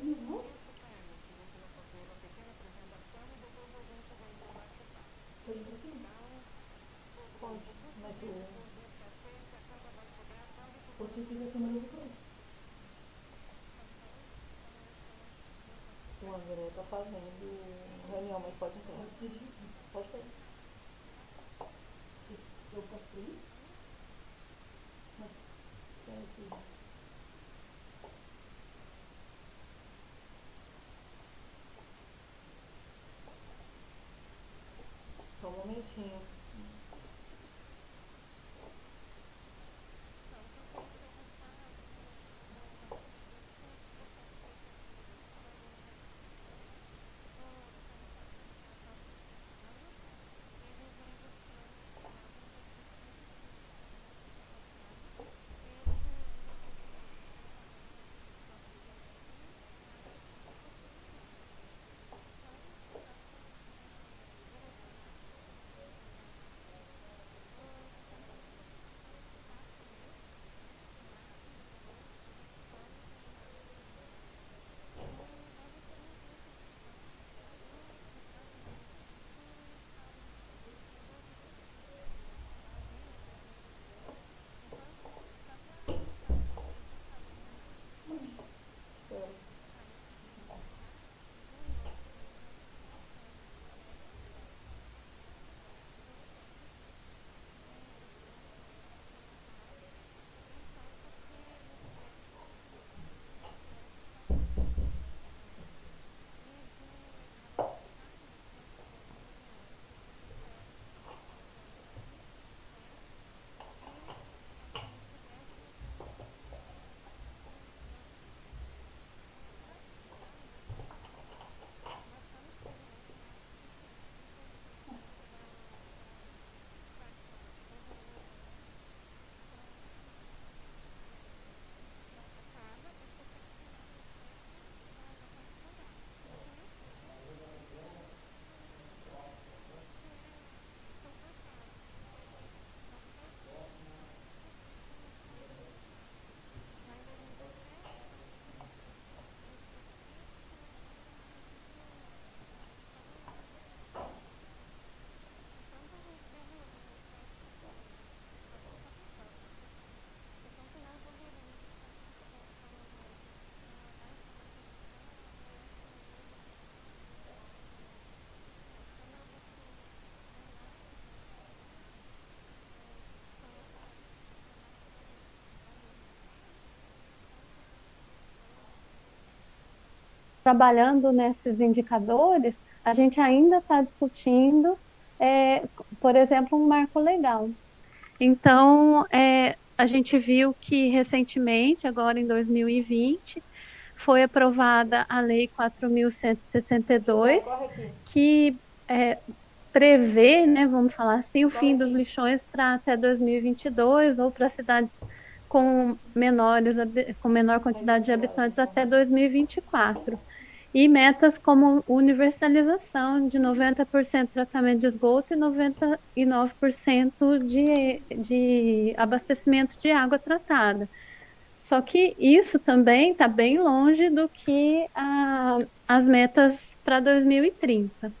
O trabalhando nesses indicadores, a gente ainda está discutindo, é, por exemplo, um marco legal. Então, é, a gente viu que recentemente, agora em 2020, foi aprovada a Lei 4.162, que é, prevê, né, vamos falar assim, o fim dos lixões para até 2022 ou para cidades com menores com menor quantidade de habitantes até 2024 e metas como universalização de 90% tratamento de esgoto e 99% de, de abastecimento de água tratada. Só que isso também está bem longe do que a, as metas para 2030.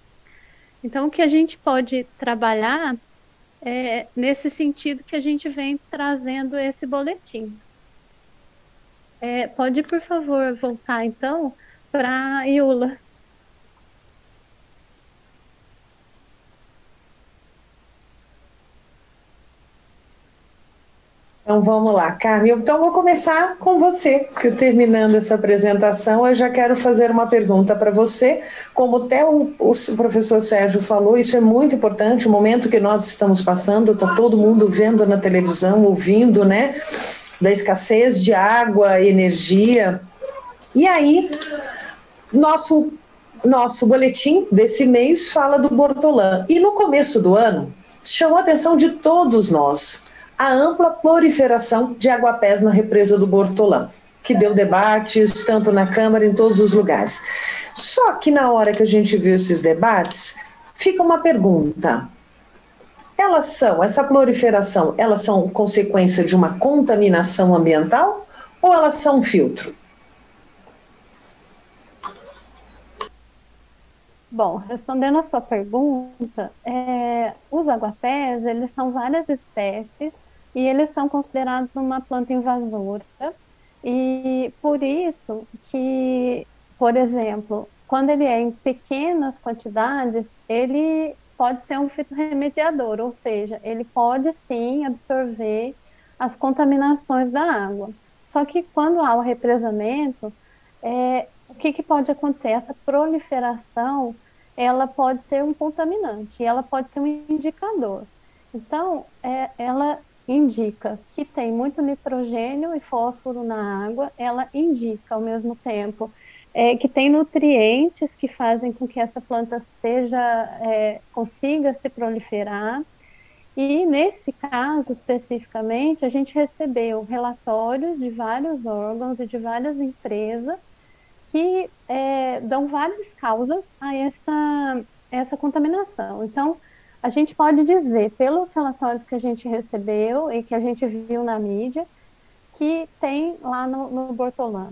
Então, o que a gente pode trabalhar é nesse sentido que a gente vem trazendo esse boletim. É, pode, por favor, voltar então para Iula. Então vamos lá, Carmen. Então vou começar com você, porque terminando essa apresentação, eu já quero fazer uma pergunta para você. Como até o, o, professor Sérgio falou, isso é muito importante, o momento que nós estamos passando, está todo mundo vendo na televisão, ouvindo, né, da escassez de água, energia. E aí, nosso, nosso boletim desse mês fala do Bortolã. E no começo do ano, chamou a atenção de todos nós a ampla proliferação de aguapés na represa do Bortolã, que deu debates tanto na Câmara, em todos os lugares. Só que na hora que a gente viu esses debates, fica uma pergunta. Elas são, essa proliferação, elas são consequência de uma contaminação ambiental ou elas são um filtro? Bom, respondendo a sua pergunta, é, os aguapés, eles são várias espécies e eles são considerados uma planta invasora e por isso que, por exemplo, quando ele é em pequenas quantidades, ele pode ser um fitorremediador, ou seja, ele pode sim absorver as contaminações da água. Só que quando há o represamento, é, o que, que pode acontecer? Essa proliferação, ela pode ser um contaminante, ela pode ser um indicador. Então, é, ela indica que tem muito nitrogênio e fósforo na água, ela indica ao mesmo tempo é, que tem nutrientes que fazem com que essa planta seja é, consiga se proliferar. E nesse caso especificamente, a gente recebeu relatórios de vários órgãos e de várias empresas que é, dão várias causas a essa, essa contaminação. Então, a gente pode dizer, pelos relatórios que a gente recebeu e que a gente viu na mídia, que tem lá no, no Bortolã.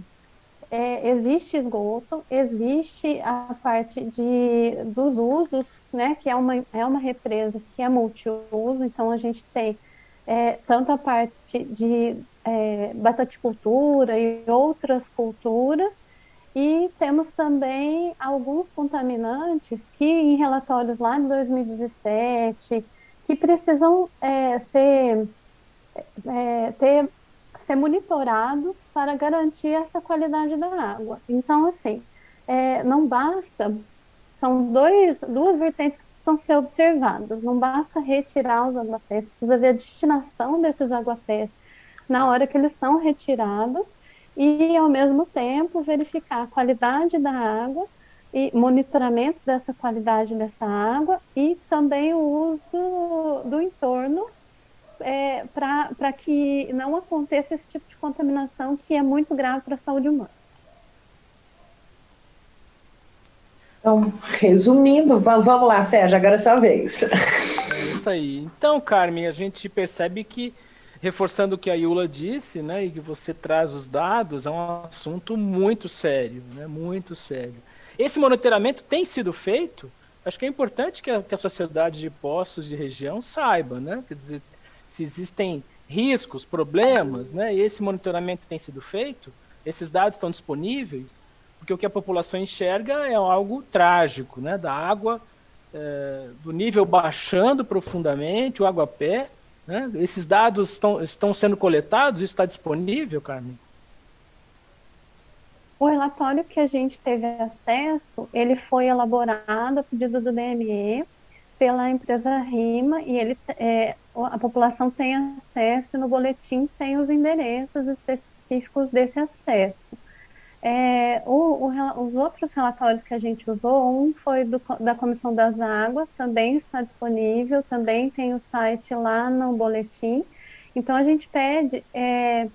É, existe esgoto, existe a parte de, dos usos, né, que é uma, é uma represa que é multiuso, então a gente tem é, tanto a parte de é, bataticultura e outras culturas, e temos também alguns contaminantes que, em relatórios lá de 2017, que precisam é, ser, é, ter, ser monitorados para garantir essa qualidade da água. Então, assim, é, não basta, são dois, duas vertentes que precisam ser observadas. Não basta retirar os aguapés, precisa ver a destinação desses aguapés na hora que eles são retirados e, ao mesmo tempo, verificar a qualidade da água e monitoramento dessa qualidade dessa água e também o uso do entorno é, para que não aconteça esse tipo de contaminação que é muito grave para a saúde humana. Então, resumindo, vamos lá, Sérgio, agora é sua vez. É isso aí. Então, Carmen, a gente percebe que reforçando o que a Yula disse, né, e que você traz os dados, é um assunto muito sério, né, muito sério. Esse monitoramento tem sido feito, acho que é importante que a, que a sociedade de postos de região saiba, né, quer dizer, se existem riscos, problemas, né, e esse monitoramento tem sido feito, esses dados estão disponíveis, porque o que a população enxerga é algo trágico, né, da água, é, do nível baixando profundamente, o água pé, né? Esses dados estão, estão sendo coletados? Isso está disponível, Carmen? O relatório que a gente teve acesso, ele foi elaborado a pedido do DME pela empresa RIMA e ele, é, a população tem acesso no boletim tem os endereços específicos desse acesso. É, o, o, os outros relatórios que a gente usou, um foi do, da Comissão das Águas, também está disponível, também tem o site lá no boletim. Então, a gente pede é,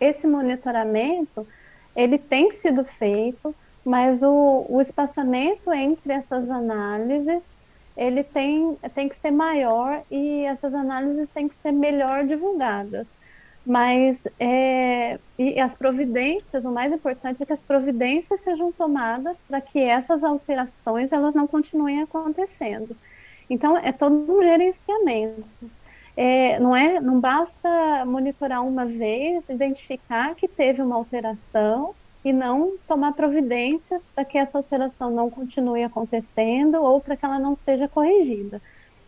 esse monitoramento, ele tem sido feito, mas o, o espaçamento entre essas análises, ele tem, tem que ser maior e essas análises têm que ser melhor divulgadas mas é, e as providências, o mais importante é que as providências sejam tomadas para que essas alterações elas não continuem acontecendo. Então é todo um gerenciamento. É, não é, não basta monitorar uma vez, identificar que teve uma alteração e não tomar providências para que essa alteração não continue acontecendo ou para que ela não seja corrigida.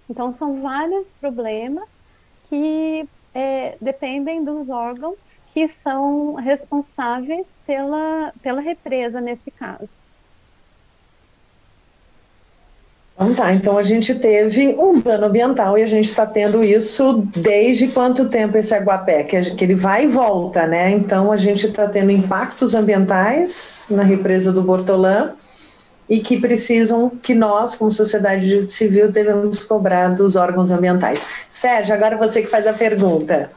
Então são vários problemas que é, dependem dos órgãos que são responsáveis pela, pela represa nesse caso. Então tá, então a gente teve um dano ambiental e a gente está tendo isso desde quanto tempo esse aguapé? Que, que ele vai e volta, né? Então a gente está tendo impactos ambientais na represa do Bortolã e que precisam que nós, como sociedade civil, devemos cobrar dos órgãos ambientais. Sérgio, agora você que faz a pergunta.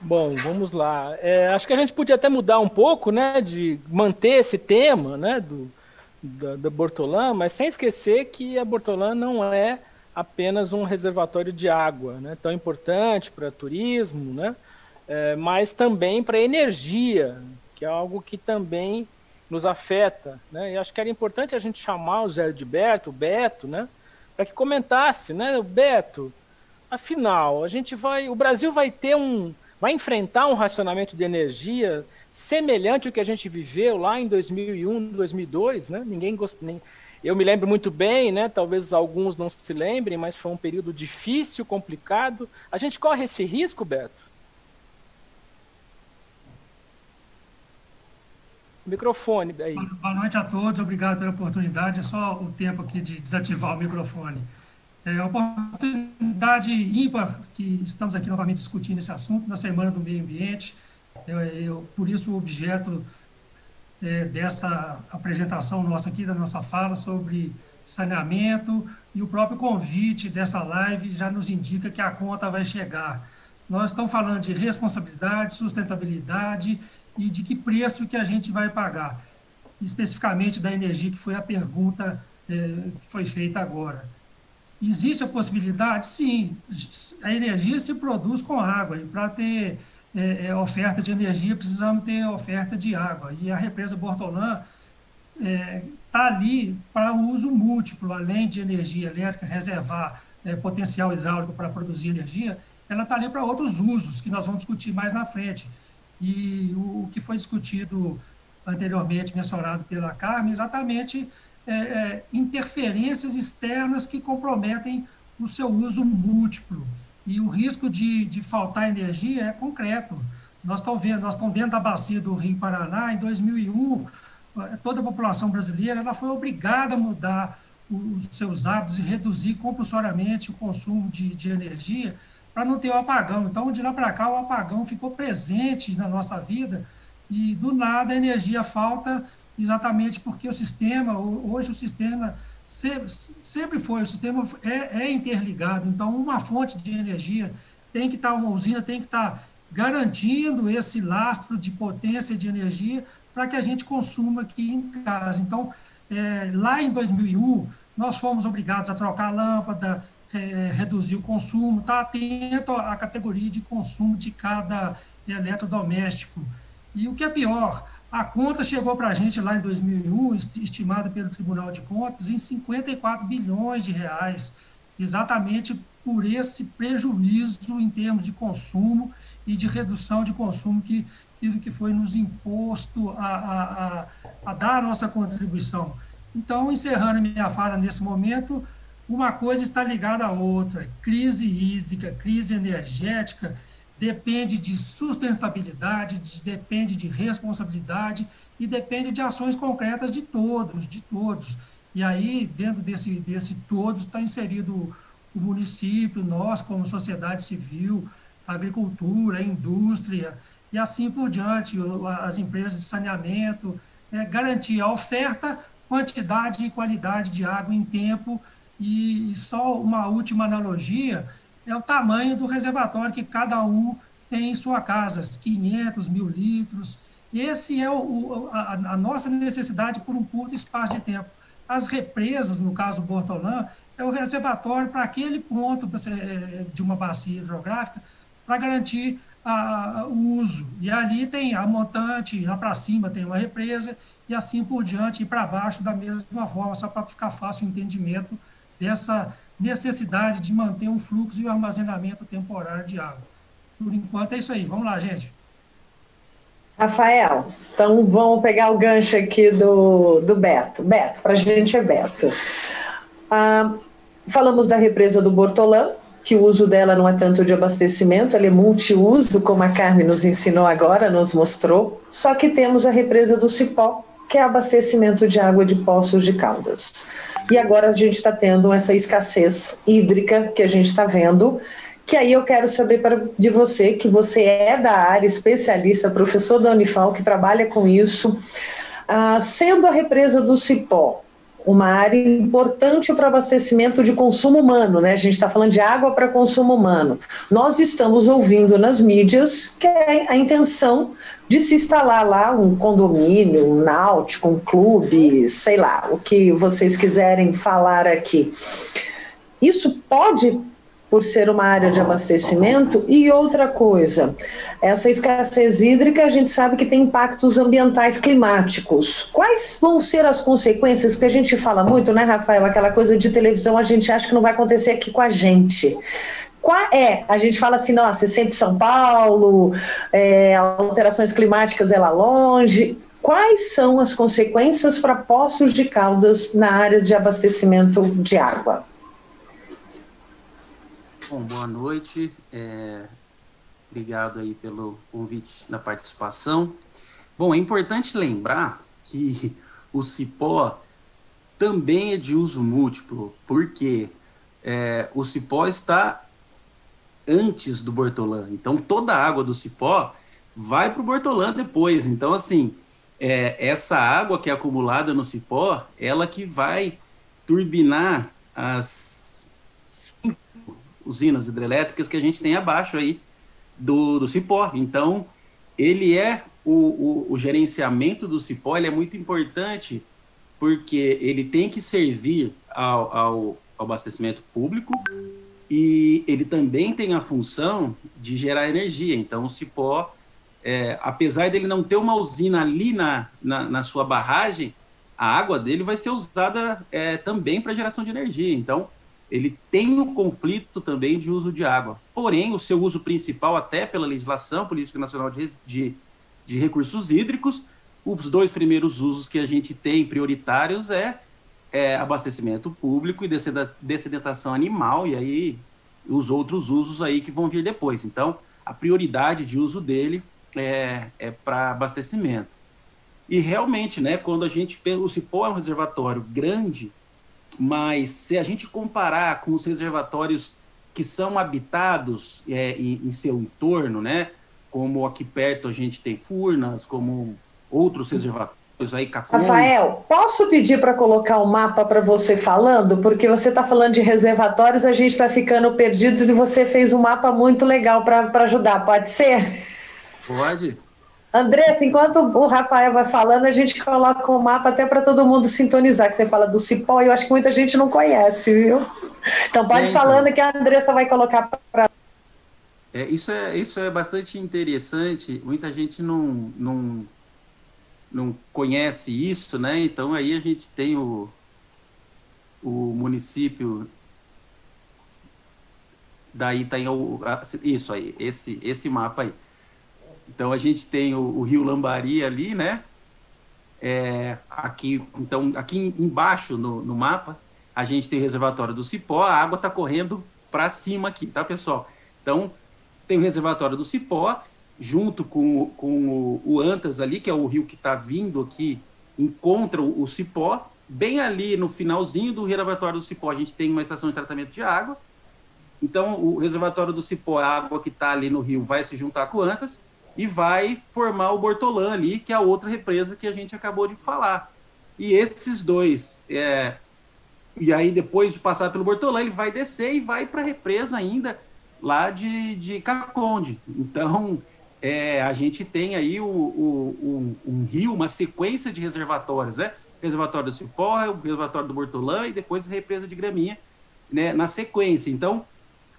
Bom, vamos lá. É, acho que a gente podia até mudar um pouco, né, de manter esse tema, né, do, da, da Bortolã, mas sem esquecer que a Bortolã não é apenas um reservatório de água, né, tão importante para turismo, né, é, mas também para energia, que é algo que também nos afeta, né? E acho que era importante a gente chamar o Zé Edberto, o Beto, né? Para que comentasse, né? O Beto, afinal, a gente vai, o Brasil vai ter um, vai enfrentar um racionamento de energia semelhante ao que a gente viveu lá em 2001, 2002, né? Ninguém gosta, nem eu me lembro muito bem, né? Talvez alguns não se lembrem, mas foi um período difícil, complicado. A gente corre esse risco, Beto? Microfone aí. Boa noite a todos, obrigado pela oportunidade. É só o tempo aqui de desativar o microfone. É uma oportunidade ímpar que estamos aqui novamente discutindo esse assunto na Semana do Meio Ambiente. Eu, eu por isso, o objeto é, dessa apresentação nossa aqui, da nossa fala sobre saneamento e o próprio convite dessa live já nos indica que a conta vai chegar. Nós estamos falando de responsabilidade, sustentabilidade e de que preço que a gente vai pagar, especificamente da energia, que foi a pergunta é, que foi feita agora. Existe a possibilidade? Sim, a energia se produz com água, e para ter é, é, oferta de energia, precisamos ter oferta de água. E a represa Bortolã está ali para uso múltiplo, além de energia elétrica, reservar potencial hidráulico para produzir energia, ela está ali para outros usos, que nós vamos discutir mais na frente. E o, que foi discutido anteriormente, mencionado pela Carmen, exatamente é, é, interferências externas que comprometem o seu uso múltiplo. E o risco de, de faltar energia é concreto. Nós estamos vendo, nós estamos dentro da bacia do Rio Paraná, em 2001, eh, toda a população brasileira ela foi obrigada a mudar os seus hábitos e reduzir compulsoriamente o consumo de, de energia para não ter o apagão. Então, de lá para cá, o apagão ficou presente na nossa vida e, do nada, a energia falta exatamente porque o sistema, hoje o sistema sempre, foi, o sistema é, é, interligado. Então, uma fonte de energia tem que estar, uma usina tem que estar garantindo esse lastro de potência de energia para que a gente consuma aqui em casa. Então, é, lá em 2001, nós fomos obrigados a trocar a lâmpada, é, reduzir o consumo, estar tá atento à categoria de consumo de cada eletrodoméstico. E o que é pior, a conta chegou para a gente lá em 2001, estimada pelo Tribunal de Contas, em 54 bilhões de reais, exatamente por esse prejuízo em termos de consumo e de redução de consumo que, que foi nos imposto a, a, a, a dar a nossa contribuição. Então, encerrando minha fala nesse momento, uma coisa está ligada à outra, crise hídrica, crise energética, depende de sustentabilidade, de, depende de responsabilidade e depende de ações concretas de todos, de todos. E aí, dentro desse, desse todos, está inserido o município, nós como sociedade civil, a agricultura, a indústria e assim por diante, as empresas de saneamento, é, garantir a oferta, quantidade e qualidade de água em tempo e só uma última analogia, é o tamanho do reservatório que cada um tem em sua casa, 500 mil litros. Esse é o, a, a, nossa necessidade por um curto espaço de tempo. As represas, no caso do Bortolã, é o reservatório para aquele ponto é, de uma bacia hidrográfica para garantir a, o uso. E ali tem a montante, lá para cima tem uma represa, e assim por diante, e para baixo da mesma forma, só para ficar fácil o entendimento dessa necessidade de manter um fluxo e um armazenamento temporário de água. Por enquanto é isso aí. Vamos lá, gente. Rafael, então vamos pegar o gancho aqui do, do Beto. Beto, para a gente é Beto. Ah, falamos da represa do Bortolã, que o uso dela não é tanto de abastecimento, ela é multiuso, como a Carmen nos ensinou agora, nos mostrou. Só que temos a represa do Cipó, que é abastecimento de água de poços de caldas. E agora a gente está tendo essa escassez hídrica que a gente está vendo, que aí eu quero saber para, de você, que você é da área, especialista, professor da Unifal, que trabalha com isso, ah, sendo a represa do Cipó uma área importante para abastecimento de consumo humano, né? A gente está falando de água para consumo humano. Nós estamos ouvindo nas mídias que é a intenção de se instalar lá um condomínio, um náutico, um clube, sei lá, o que vocês quiserem falar aqui. Isso pode por ser uma área de abastecimento. E outra coisa, essa escassez hídrica a gente sabe que tem impactos ambientais climáticos. Quais vão ser as consequências? Porque a gente fala muito, né, Rafael? Aquela coisa de televisão, a gente acha que não vai acontecer aqui com a gente. Qual é? A gente fala assim, nossa, é sempre São Paulo, é, alterações climáticas é lá longe. Quais são as consequências para Poços de Caldas na área de abastecimento de água? Bom, boa noite. É, obrigado aí pelo convite na participação. Bom, é importante lembrar que o cipó também é de uso múltiplo, porque é, o cipó está antes do Bortolã. Então, toda a água do cipó vai para o Bortolã depois. Então, assim, é, essa água que é acumulada no cipó, ela que vai turbinar as usinas hidrelétricas que a gente tem abaixo aí do, do cipó. Então, ele é o, o, o gerenciamento do cipó, ele é muito importante porque ele tem que servir ao, ao, ao abastecimento público e ele também tem a função de gerar energia. Então, o cipó é, apesar dele não ter uma usina ali na, na, na sua barragem, a água dele vai ser usada é, também para geração de energia. Então, ele tem um conflito também de uso de água. Porém, o seu uso principal, até pela legislação Política Nacional de, de, de Recursos Hídricos, os dois primeiros usos que a gente tem prioritários é, é abastecimento público e dessedentação animal, e aí os outros usos aí que vão vir depois. Então, a prioridade de uso dele é, é para abastecimento. E realmente, né, quando a gente o Cipó é um reservatório grande, mas se a gente comparar com os reservatórios que são habitados é, em, em, seu entorno, né, como aqui perto a gente tem Furnas, como outros reservatórios aí. Rafael, posso pedir para colocar o um mapa para você falando? Porque você está falando de reservatórios, a gente está ficando perdido e você fez um mapa muito legal para ajudar, pode ser? Pode. Andressa, enquanto o Rafael vai falando, a gente coloca o mapa até para todo mundo sintonizar, que você fala do cipó e eu acho que muita gente não conhece, viu? Então pode ir falando que a Andressa vai colocar para. É, isso, é, isso é bastante interessante, muita gente não, não, não conhece isso, né? Então aí a gente tem o, o município daí tem o, isso aí, esse, esse mapa aí. Então a gente tem o, o rio Lambari ali, né? É, aqui, então, aqui embaixo no, no, mapa, a gente tem o reservatório do Cipó, a água está correndo para cima aqui, tá, pessoal? Então, tem o reservatório do Cipó, junto com, com o, o Antas ali, que é o rio que está vindo aqui, encontra o, o Cipó. Bem ali no finalzinho do reservatório do Cipó, a gente tem uma estação de tratamento de água. Então, o reservatório do Cipó, a água que está ali no rio, vai se juntar com o Antas e vai formar o Bortolã ali, que é a outra represa que a gente acabou de falar. E esses dois, é, e aí depois de passar pelo Bortolã, ele vai descer e vai para a represa ainda lá de, de Caconde. Então, é, a gente tem aí o, o, um, um, rio, uma sequência de reservatórios, né? Reservatório do Cipó, o reservatório do Bortolã e depois a represa de Graminha, né? Na sequência. Então,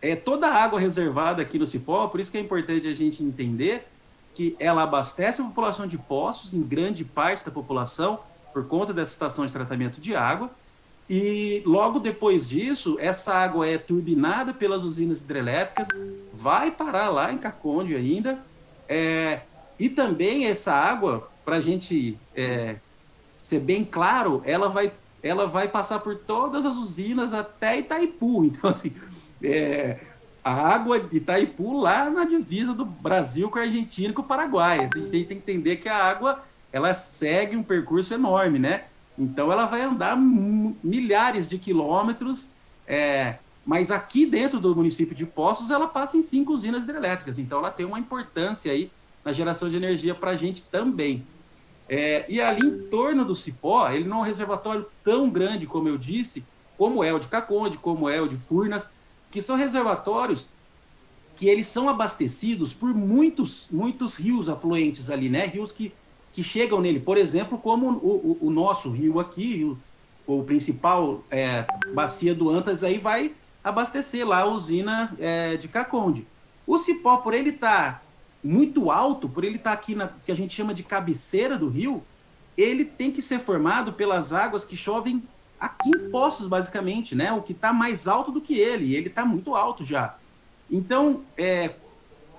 é toda a água reservada aqui no Cipó, por isso que é importante a gente entender que ela abastece a população de poços, em grande parte da população, por conta dessa estação de tratamento de água. E logo depois disso, essa água é turbinada pelas usinas hidrelétricas, vai parar lá em Caconde ainda. É, e também essa água, para a gente é, ser bem claro, ela vai, ela vai passar por todas as usinas até Itaipu. Então, assim, é, a água de Itaipu lá na divisa do Brasil com a Argentina e com o Paraguai. A gente tem que entender que a água ela segue um percurso enorme, né? Então ela vai andar milhares de quilômetros, é, mas aqui dentro do município de Poços ela passa em cinco usinas hidrelétricas, então ela tem uma importância aí na geração de energia para a gente também. É, e ali em torno do Cipó, ele não é um reservatório tão grande como eu disse, como é o de Caconde, como é o de Furnas, que são reservatórios que eles são abastecidos por muitos, muitos rios afluentes ali, né? Rios que, que chegam nele. Por exemplo, como o, o, o nosso rio aqui, o, o principal é, bacia do Antas, aí vai abastecer lá a usina é, de Caconde. O cipó, por ele estar tá muito alto, por ele estar tá aqui na que a gente chama de cabeceira do rio, ele tem que ser formado pelas águas que chovem aqui em Poços, basicamente, né? O que está mais alto do que ele, e ele está muito alto já. Então, é,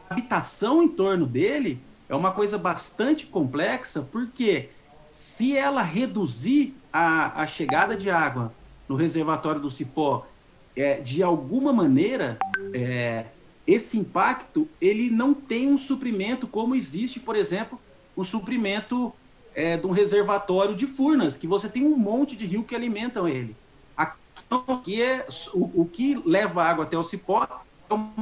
a habitação em torno dele é uma coisa bastante complexa, porque se ela reduzir a, a chegada de água no reservatório do Cipó, é, de alguma maneira, é, esse impacto ele não tem um suprimento como existe, por exemplo, o suprimento é, de um reservatório de Furnas, que você tem um monte de rio que alimentam ele. Aqui é o, o que leva água até o cipó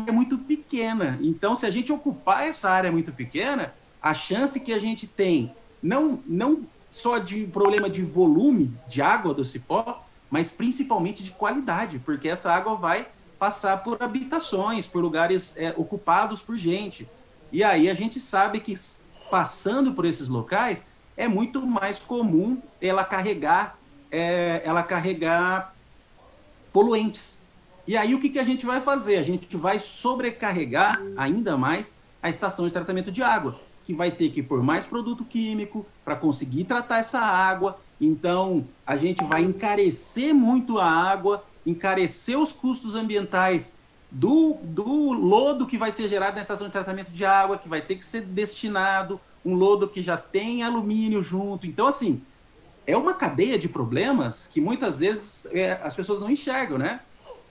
é muito pequena. Então, se a gente ocupar essa área muito pequena, a chance que a gente tem, não, não só de problema de volume de água do cipó, mas principalmente de qualidade, porque essa água vai passar por habitações, por lugares é, ocupados por gente. E aí a gente sabe que passando por esses locais é muito mais comum ela carregar, é, ela carregar poluentes. E aí o que, que a gente vai fazer? A gente vai sobrecarregar ainda mais a estação de tratamento de água, que vai ter que pôr mais produto químico para conseguir tratar essa água. Então a gente vai encarecer muito a água encarecer os custos ambientais do, do lodo que vai ser gerado na estação de tratamento de água, que vai ter que ser destinado, um lodo que já tem alumínio junto. Então, assim, é uma cadeia de problemas que muitas vezes é, as pessoas não enxergam, né?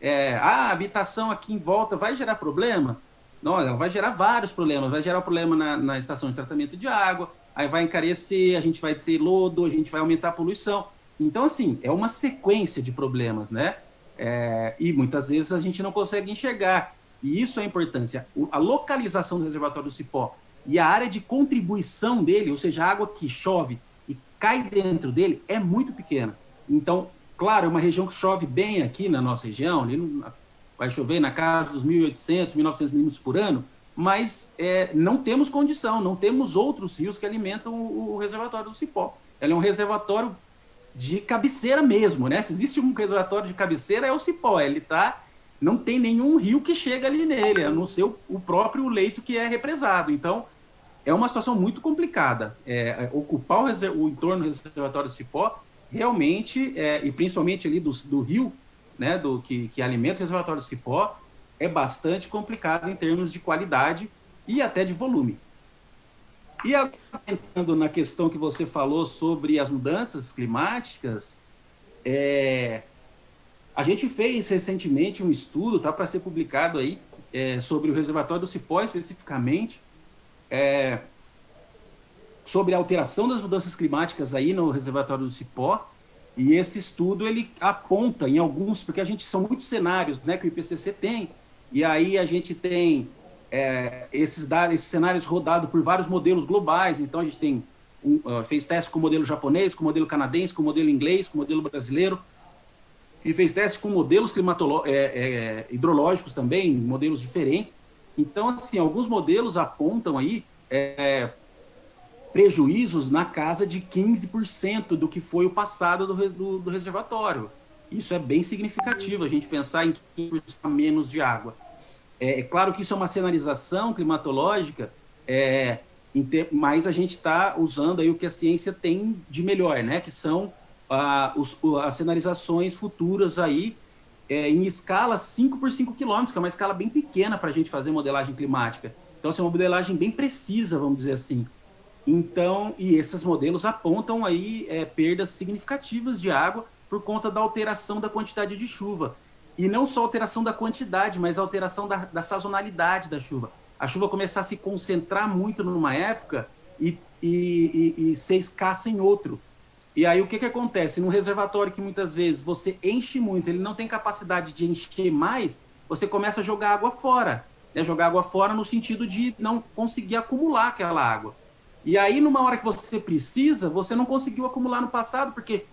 É, a habitação aqui em volta vai gerar problema? Não, ela vai gerar vários problemas. Vai gerar problema na, na estação de tratamento de água, aí vai encarecer, a gente vai ter lodo, a gente vai aumentar a poluição. Então, assim, é uma sequência de problemas, né? É, e muitas vezes a gente não consegue enxergar. E isso é a importância. A localização do reservatório do Cipó e a área de contribuição dele, ou seja, a água que chove e cai dentro dele, é muito pequena. Então, claro, é uma região que chove bem aqui na nossa região, ali vai chover na casa dos 1.800, 1.900 milímetros por ano, mas é, não temos condição, não temos outros rios que alimentam o, o reservatório do Cipó. Ela é um reservatório de cabeceira mesmo, né? Se existe um reservatório de cabeceira, é o Cipó. Ele tá. Não tem nenhum rio que chega ali nele, a não ser o, o próprio leito que é represado. Então, é uma situação muito complicada. É, é ocupar o, o, entorno do reservatório do Cipó, realmente, é, e principalmente ali do, do rio, né, do que, que alimenta o reservatório do Cipó, é bastante complicado em termos de qualidade e até de volume. E entrando na questão que você falou sobre as mudanças climáticas, é, a gente fez recentemente um estudo, tá para ser publicado aí, é, sobre o reservatório do Cipó especificamente, é, sobre a alteração das mudanças climáticas aí no reservatório do Cipó. E esse estudo ele aponta em alguns, porque a gente são muitos cenários, né, que o IPCC tem. E aí a gente tem é, esses, dados, esses cenários rodados por vários modelos globais. Então, a gente tem um, uh, fez testes com o modelo japonês, com o modelo canadense, com o modelo inglês, com o modelo brasileiro, e fez testes com modelos é, é, hidrológicos também, modelos diferentes. Então, assim, alguns modelos apontam aí é, prejuízos na casa de 15% do que foi o passado do, do, do reservatório. Isso é bem significativo, a gente pensar em 15% menos de água. É, é, claro que isso é uma sinalização climatológica, é, mas a gente está usando aí o que a ciência tem de melhor, né? Que são ah, os, as sinalizações futuras aí é, em escala 5 por 5 quilômetros, que é uma escala bem pequena para a gente fazer modelagem climática. Então, assim, é uma modelagem bem precisa, vamos dizer assim. Então, e esses modelos apontam aí é, perdas significativas de água por conta da alteração da quantidade de chuva. E não só alteração da quantidade, mas alteração da, da sazonalidade da chuva. A chuva começar a se concentrar muito numa época e, e, e, e ser escassa em outro. E aí o que, que acontece? Num reservatório que muitas vezes você enche muito, ele não tem capacidade de encher mais, você começa a jogar água fora. Né? Jogar água fora no sentido de não conseguir acumular aquela água. E aí, numa hora que você precisa, você não conseguiu acumular no passado, porque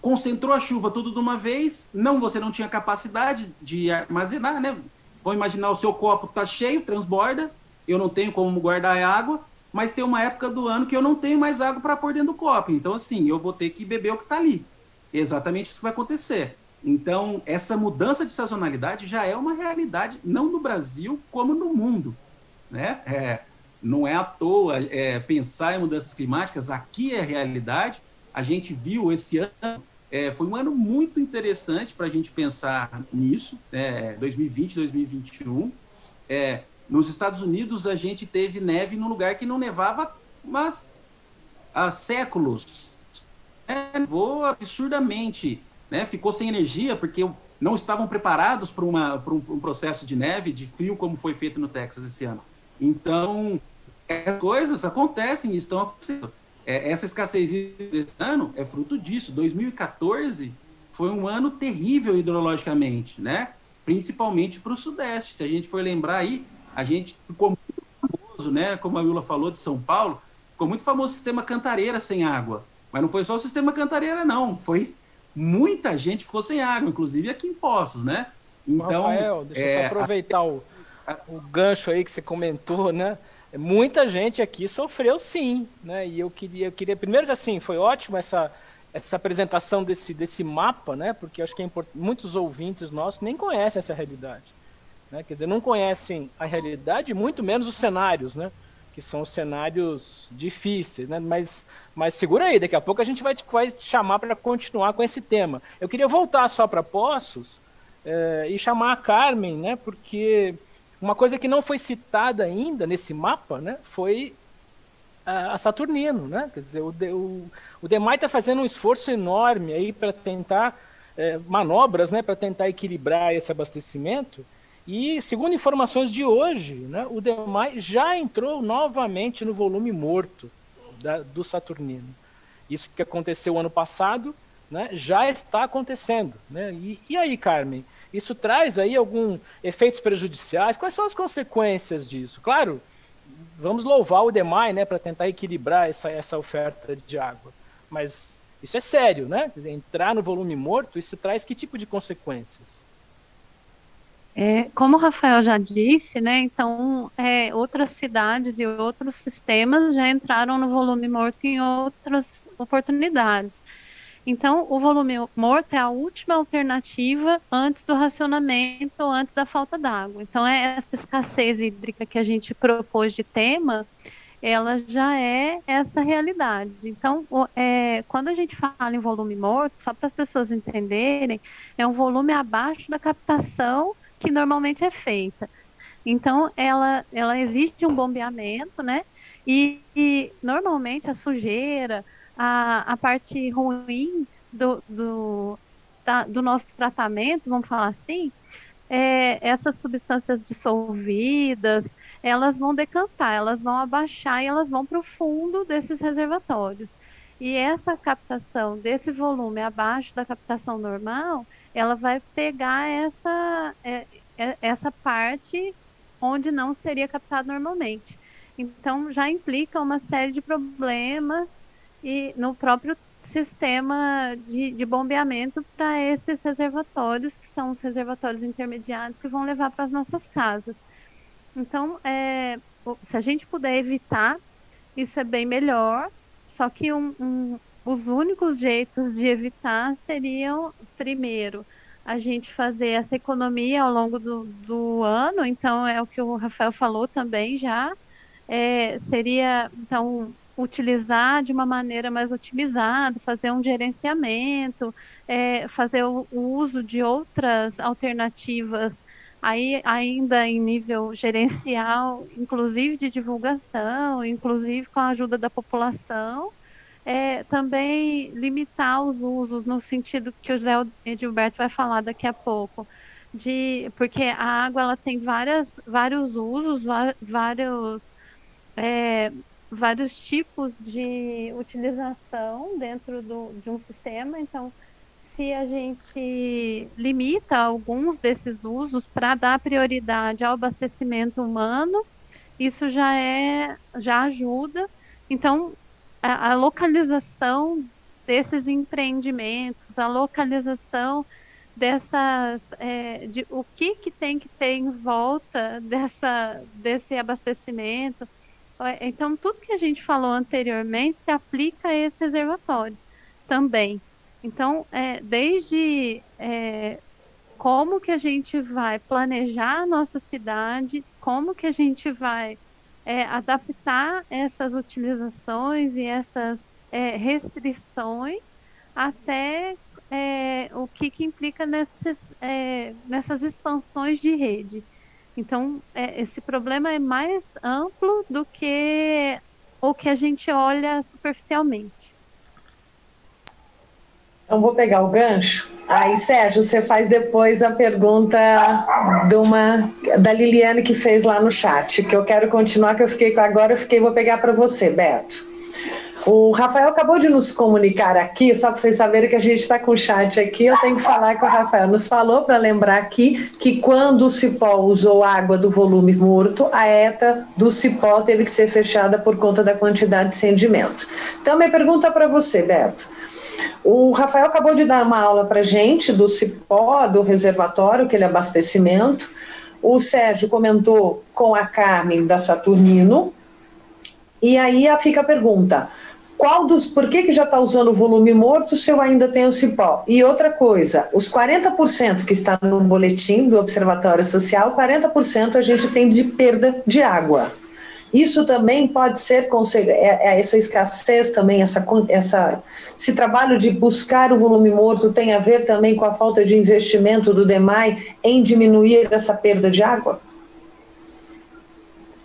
concentrou a chuva tudo de uma vez, não, você não tinha capacidade de armazenar, né? Vamos imaginar o seu copo está cheio, transborda, eu não tenho como guardar água, mas tem uma época do ano que eu não tenho mais água para pôr dentro do copo. Então, assim, eu vou ter que beber o que está ali. exatamente isso que vai acontecer. Então, essa mudança de sazonalidade já é uma realidade, não no Brasil, como no mundo. Né? É, não é à toa é, pensar em mudanças climáticas, aqui é realidade. A gente viu esse ano, é, foi um ano muito interessante para a gente pensar nisso, né? 2020, 2021. É, nos Estados Unidos, a gente teve neve num lugar que não nevava mas, há séculos. É, nevou absurdamente né, ficou sem energia porque não estavam preparados para, um, um, processo de neve, de frio, como foi feito no Texas esse ano. Então, as coisas acontecem e estão acontecendo. É, essa escassez desse ano é fruto disso. 2014 foi um ano terrível hidrologicamente, né? principalmente para o Sudeste. Se a gente for lembrar aí, a gente ficou muito famoso, né? como a Willa falou, de São Paulo, ficou muito famoso o sistema Cantareira sem água. Mas não foi só o sistema Cantareira, não. Foi muita gente ficou sem água, inclusive aqui em Poços, né? Então, Rafael, deixa é, eu só aproveitar o, o gancho aí que você comentou, né? Muita gente aqui sofreu sim, né? E eu queria, eu queria primeiro assim, foi ótimo essa essa apresentação desse desse mapa, né? Porque acho que é importante, muitos ouvintes nossos nem conhecem essa realidade, né? Quer dizer, não conhecem a realidade, muito menos os cenários, né? que são cenários difíceis, né? Mas, mas segura aí, daqui a pouco a gente vai, vai te chamar para continuar com esse tema. Eu queria voltar só para Poços é, e chamar a Carmen, né? Porque uma coisa que não foi citada ainda nesse mapa, né? Foi a, Saturnino, né? Quer dizer, o, o, o DEMAI está fazendo um esforço enorme aí para tentar é, manobras, né? Para tentar equilibrar esse abastecimento. E, segundo informações de hoje, né, o DEMAI já entrou novamente no volume morto da, do Saturnino. Isso que aconteceu ano passado né, já está acontecendo. Né? E, e aí, Carmen, isso traz aí algum efeitos prejudiciais? Quais são as consequências disso? Claro, vamos louvar o DEMAI né, para tentar equilibrar essa, essa oferta de água. Mas isso é sério, né? Entrar no volume morto, isso traz que tipo de consequências? É, como o Rafael já disse, né, então é, outras cidades e outros sistemas já entraram no volume morto em outras oportunidades. Então, o volume morto é a última alternativa antes do racionamento, antes da falta d'água. Então, é essa escassez hídrica que a gente propôs de tema, ela já é essa realidade. Então, é, quando a gente fala em volume morto, só para as pessoas entenderem, é um volume abaixo da captação que normalmente é feita. Então, ela, ela existe um bombeamento, né? E, e normalmente a sujeira, a, a parte ruim do, do, da, do nosso tratamento, vamos falar assim, é, essas substâncias dissolvidas, elas vão decantar, elas vão abaixar e elas vão para o fundo desses reservatórios. E essa captação desse volume abaixo da captação normal, ela vai pegar essa, é, é, essa parte onde não seria captado normalmente. Então, já implica uma série de problemas e no próprio sistema de, de bombeamento para esses reservatórios, que são os reservatórios intermediários que vão levar para as nossas casas. Então, é, se a gente puder evitar, isso é bem melhor. Só que um, um, os únicos jeitos de evitar seriam, primeiro, a gente fazer essa economia ao longo do, do ano, então é o que o Rafael falou também já, é, seria, então, utilizar de uma maneira mais otimizada, fazer um gerenciamento, é, fazer o, o, uso de outras alternativas, aí ainda em nível gerencial, inclusive de divulgação, inclusive com a ajuda da população, é, também limitar os usos no sentido que o José Edilberto vai falar daqui a pouco, de porque a água ela tem várias, vários usos, vários é, vários tipos de utilização dentro do, de um sistema. Então, se a gente limita alguns desses usos para dar prioridade ao abastecimento humano, isso já é já ajuda. Então, a, a localização desses empreendimentos, a localização dessas é, de o que que tem que ter em volta dessa desse abastecimento. Então tudo que a gente falou anteriormente se aplica a esse reservatório também. Então, é, desde é, como que a gente vai planejar a nossa cidade, como que a gente vai é, adaptar essas utilizações e essas é, restrições até é, o que, que implica nessas, é, nessas expansões de rede. Então, é, esse problema é mais amplo do que o que a gente olha superficialmente. Então, vou pegar o gancho. Aí, Sérgio, você faz depois a pergunta de uma, da Liliane que fez lá no chat, que eu quero continuar, que eu fiquei agora, eu fiquei, vou pegar para você, Beto. O Rafael acabou de nos comunicar aqui, só para vocês saberem que a gente está com o chat aqui, eu tenho que falar com o Rafael. Nos falou para lembrar aqui que quando o Cipó usou água do volume morto, a ETA do Cipó teve que ser fechada por conta da quantidade de sedimento. Então, minha pergunta para você, Beto. O Rafael acabou de dar uma aula para gente do cipó, do reservatório, aquele abastecimento. O Sérgio comentou com a Carmen da Saturnino. E aí fica a pergunta: qual dos, por que, que já está usando o volume morto se eu ainda tenho cipó? E outra coisa, os 40% que está no boletim do Observatório Social, 40% a gente tem de perda de água. Isso também pode ser é, é essa escassez também, essa, essa, esse trabalho de buscar o volume morto tem a ver também com a falta de investimento do DEMAI em diminuir essa perda de água?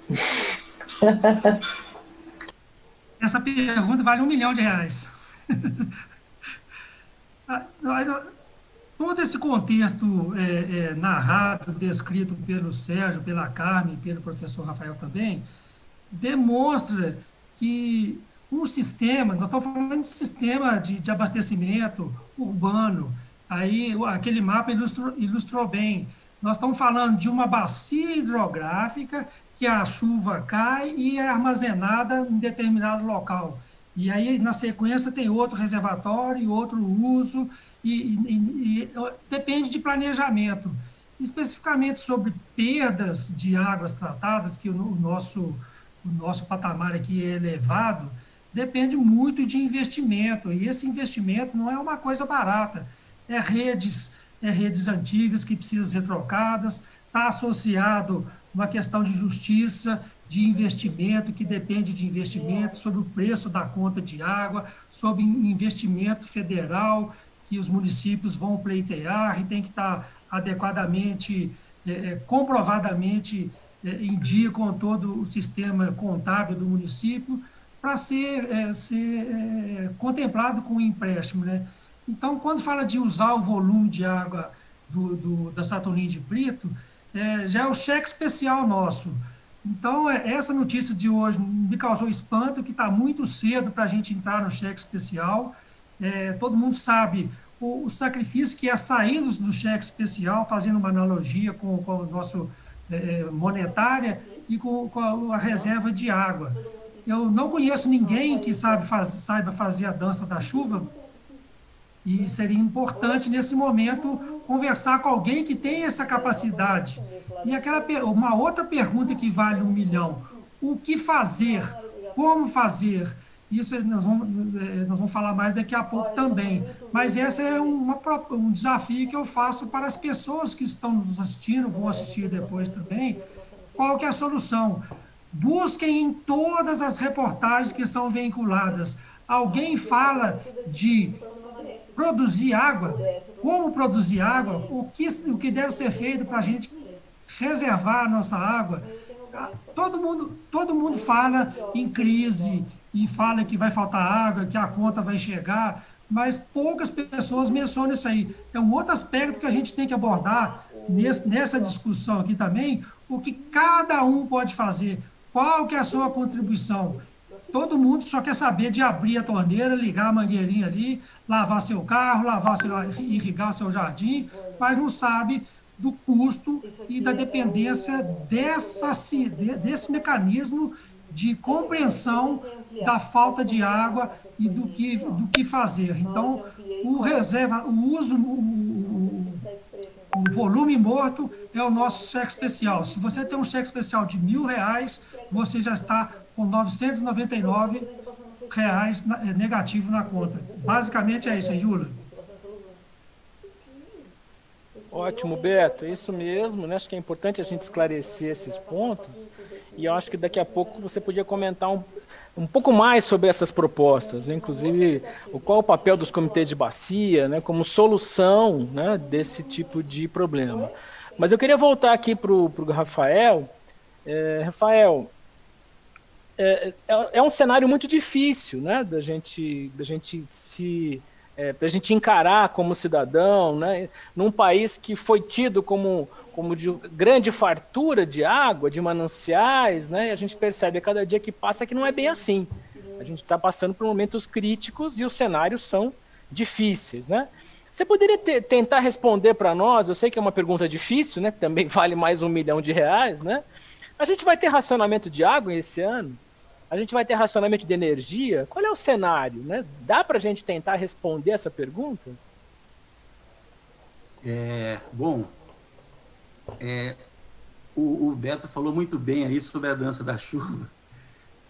Essa pergunta vale um milhão de reais. Ah, todo esse contexto é, é, narrado, descrito pelo Sérgio, pela Carmen, pelo professor Rafael também, demonstra que um sistema, nós estamos falando de sistema de, de abastecimento urbano, aí aquele mapa ilustrou, ilustrou bem. Nós estamos falando de uma bacia hidrográfica que a chuva cai e é armazenada em determinado local. E aí, na sequência, tem outro reservatório outro uso, e, e, e depende de planejamento. Especificamente sobre perdas de águas tratadas, que o, o nosso o nosso patamar aqui é elevado, depende muito de investimento. E esse investimento não é uma coisa barata. É redes, é redes antigas que precisam ser trocadas, está associado uma questão de justiça, de investimento, que depende de investimento, sobre o preço da conta de água, sobre investimento federal, que os municípios vão pleitear e tem que estar adequadamente, é, é comprovadamente em dia com todo o sistema contábil do município para ser, é, ser é, contemplado com o empréstimo. Né? Então, quando fala de usar o volume de água do, do da Saturnino de Brito, é, já é o cheque especial nosso. Então, é, essa notícia de hoje me causou espanto, que está muito cedo para a gente entrar no cheque especial. É, todo mundo sabe o, o, sacrifício que é sair do cheque especial, fazendo uma analogia com, com o nosso é, monetária e com, com, a reserva de água. Eu não conheço ninguém que sabe faz, saiba fazer a dança da chuva e seria importante nesse momento conversar com alguém que tem essa capacidade. E aquela uma outra pergunta que vale um milhão: o que fazer? Como fazer? Isso nós vamos, eh, nós vamos falar mais daqui a pouco também. Mas esse é uma, um desafio que eu faço para as pessoas que estão nos assistindo, vão assistir depois também. Qual que é a solução? Busquem em todas as reportagens que são veiculadas. Alguém fala de produzir água, como produzir água, o que, o que deve ser feito para a gente reservar a nossa água. Todo mundo, todo mundo fala em crise, e fala que vai faltar água, que a conta vai chegar, mas poucas pessoas mencionam isso aí. É um outro aspecto que a gente tem que abordar nessa discussão aqui também, o que cada um pode fazer, qual que é a sua contribuição. Todo mundo só quer saber de abrir a torneira, ligar a mangueirinha ali, lavar seu carro, lavar seu, irrigar seu jardim, mas não sabe do custo e da dependência dessa, desse mecanismo de compreensão da falta de água e do que, do que fazer. Então, o reserva, o uso, o, o volume morto é o nosso cheque especial. Se você tem um cheque especial de mil reais, você já está com 999 reais negativo na conta. Basicamente é isso, Yula. Ótimo, Beto, é isso mesmo, né? Acho que é importante a gente esclarecer esses pontos e eu acho que daqui a pouco você podia comentar um, um pouco mais sobre essas propostas, né? inclusive o qual o papel dos comitês de bacia, né, como solução né, desse tipo de problema. Mas eu queria voltar aqui para o Rafael. É, Rafael, é, é, é, um cenário muito difícil, né, da gente, da gente se é, para a gente encarar como cidadão, né, num país que foi tido como, como de grande fartura de água, de mananciais, né, a gente percebe a cada dia que passa que não é bem assim. A gente está passando por momentos críticos e os cenários são difíceis, né? Você poderia ter, tentar responder para nós? Eu sei que é uma pergunta difícil, né? Também vale mais um milhão de reais, né? A gente vai ter racionamento de água esse ano? A gente vai ter racionamento de energia? Qual é o cenário? Né? Dá para a gente tentar responder essa pergunta? É, bom, é, o, o, Beto falou muito bem aí sobre a dança da chuva,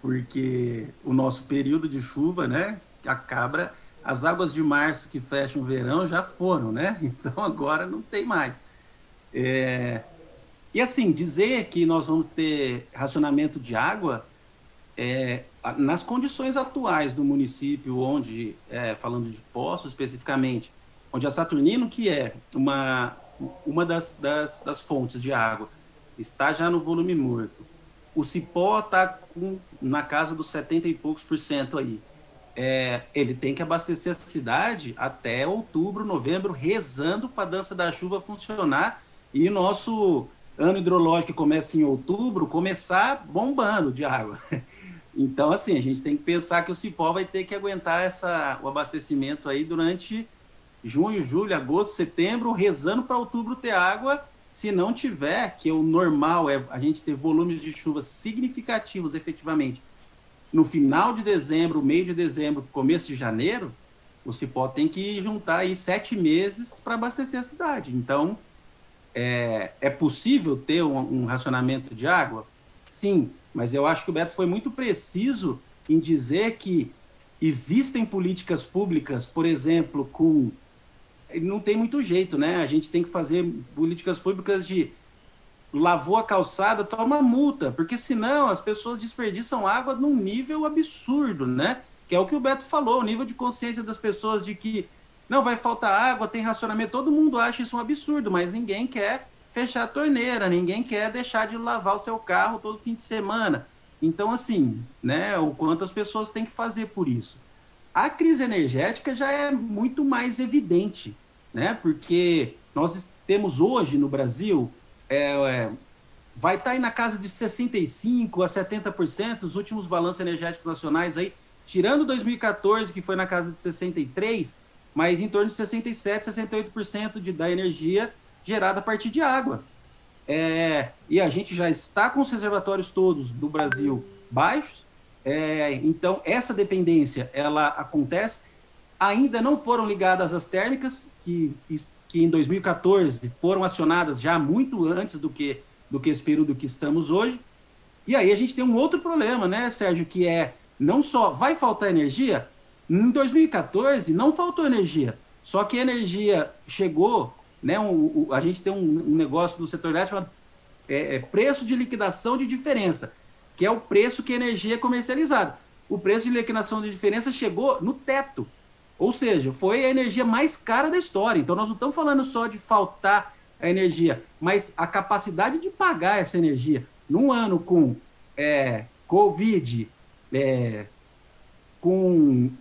porque o nosso período de chuva, né, acaba, as águas de março que fecham o verão já foram, né? Então agora não tem mais. É, e assim, dizer que nós vamos ter racionamento de água é, nas condições atuais do município, onde, é, falando de poços especificamente, onde a Saturnino, que é uma, uma das, das, das fontes de água, está já no volume morto. O Cipó está na casa dos 70 e poucos por cento aí. É, ele tem que abastecer a cidade até outubro, novembro, rezando para a dança da chuva funcionar e nosso ano hidrológico que começa em outubro começar bombando de água. Então, assim, a gente tem que pensar que o Cipó vai ter que aguentar essa, o abastecimento aí durante junho, julho, agosto, setembro, rezando para outubro ter água. Se não tiver, que o normal é a gente ter volumes de chuva significativos, efetivamente, no final de dezembro, meio de dezembro, começo de janeiro, o Cipó tem que juntar aí sete meses para abastecer a cidade. Então, é, é possível ter um, um racionamento de água? Sim, mas eu acho que o Beto foi muito preciso em dizer que existem políticas públicas, por exemplo, com. Não tem muito jeito, né? A gente tem que fazer políticas públicas de lavou a calçada, toma multa, porque senão as pessoas desperdiçam água num nível absurdo, né? Que é o que o Beto falou, o nível de consciência das pessoas de que não vai faltar água, tem racionamento, todo mundo acha isso um absurdo, mas ninguém quer fechar a torneira, ninguém quer deixar de lavar o seu carro todo fim de semana. Então, assim, né, o quanto as pessoas têm que fazer por isso. A crise energética já é muito mais evidente, né, porque nós temos hoje no Brasil, é, é, vai estar tá aí na casa de 65% a 70%, os últimos balanços energéticos nacionais aí, tirando 2014, que foi na casa de 63%, mas em torno de 67%, 68% de, da energia gerada a partir de água. É, e a gente já está com os reservatórios todos do Brasil baixos, é, então essa dependência ela acontece. Ainda não foram ligadas as térmicas, que, que em 2014 foram acionadas já muito antes do que, do que esse período que estamos hoje. E aí a gente tem um outro problema, né, Sérgio, que é não só vai faltar energia, em 2014 não faltou energia, só que a energia chegou né, um, a gente tem um, um, negócio do setor elétrico chamado é, é, preço de liquidação de diferença, que é o preço que a energia é comercializada. O preço de liquidação de diferença chegou no teto, ou seja, foi a energia mais cara da história. Então, nós não estamos falando só de faltar a energia, mas a capacidade de pagar essa energia num ano com é, Covid, é, com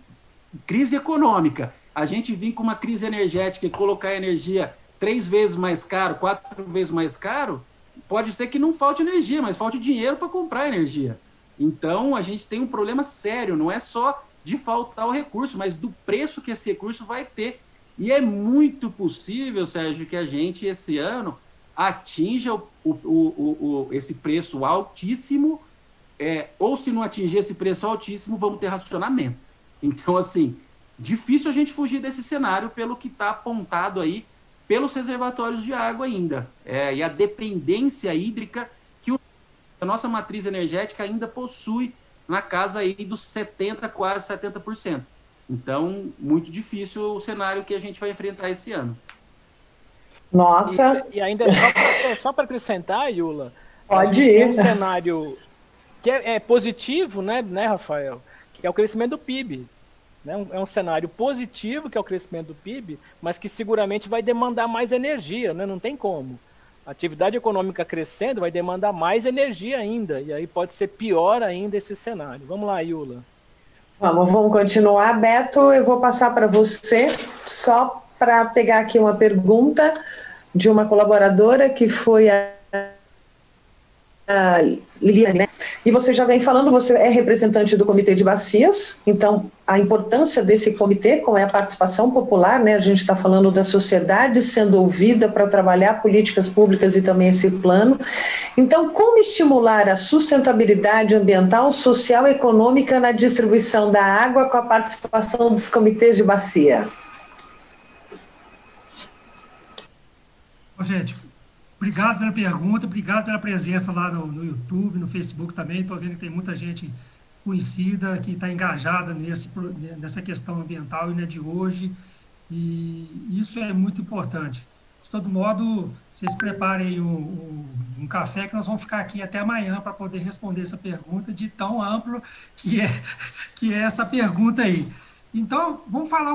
crise econômica, a gente vir com uma crise energética e colocar energia três vezes mais caro, quatro vezes mais caro, pode ser que não falte energia, mas falte dinheiro para comprar energia. Então, a gente tem um problema sério, não é só de faltar o recurso, mas do preço que esse recurso vai ter. E é muito possível, Sérgio, que a gente, esse ano, atinja o, o, o esse preço altíssimo, é, ou se não atingir esse preço altíssimo, vamos ter racionamento. Então, assim, difícil a gente fugir desse cenário pelo que está apontado aí pelos reservatórios de água ainda. É, e a dependência hídrica que o, a nossa matriz energética ainda possui na casa aí dos 70%, quase 70%. Então, muito difícil o cenário que a gente vai enfrentar esse ano. Nossa! E, e ainda só para acrescentar, Yula, pode ir. Tem um cenário que é, é, positivo, né, né, Rafael? Que é o crescimento do PIB. Né? É um cenário positivo, que é o crescimento do PIB, mas que seguramente vai demandar mais energia, né? não tem como. A atividade econômica crescendo vai demandar mais energia ainda, e aí pode ser pior ainda esse cenário. Vamos lá, Yula. Vamos, vamos continuar. Beto, eu vou passar para você, só para pegar aqui uma pergunta de uma colaboradora que foi Liliane, né? E você já vem falando, você é representante do Comitê de Bacias, então a importância desse comitê, como é a participação popular, né? A gente está falando da sociedade sendo ouvida para trabalhar políticas públicas e também esse plano. Então, como estimular a sustentabilidade ambiental, social e econômica na distribuição da água com a participação dos comitês de bacia? Gente, Obrigado pela pergunta, obrigado pela presença lá no, no YouTube, no Facebook também. Estou vendo que tem muita gente conhecida que está engajada nesse, nessa questão ambiental e não é de hoje. E isso é muito importante. De todo modo, vocês preparem um, um, café que nós vamos ficar aqui até amanhã para poder responder essa pergunta de tão amplo que é, que é essa pergunta aí. Então, vamos falar,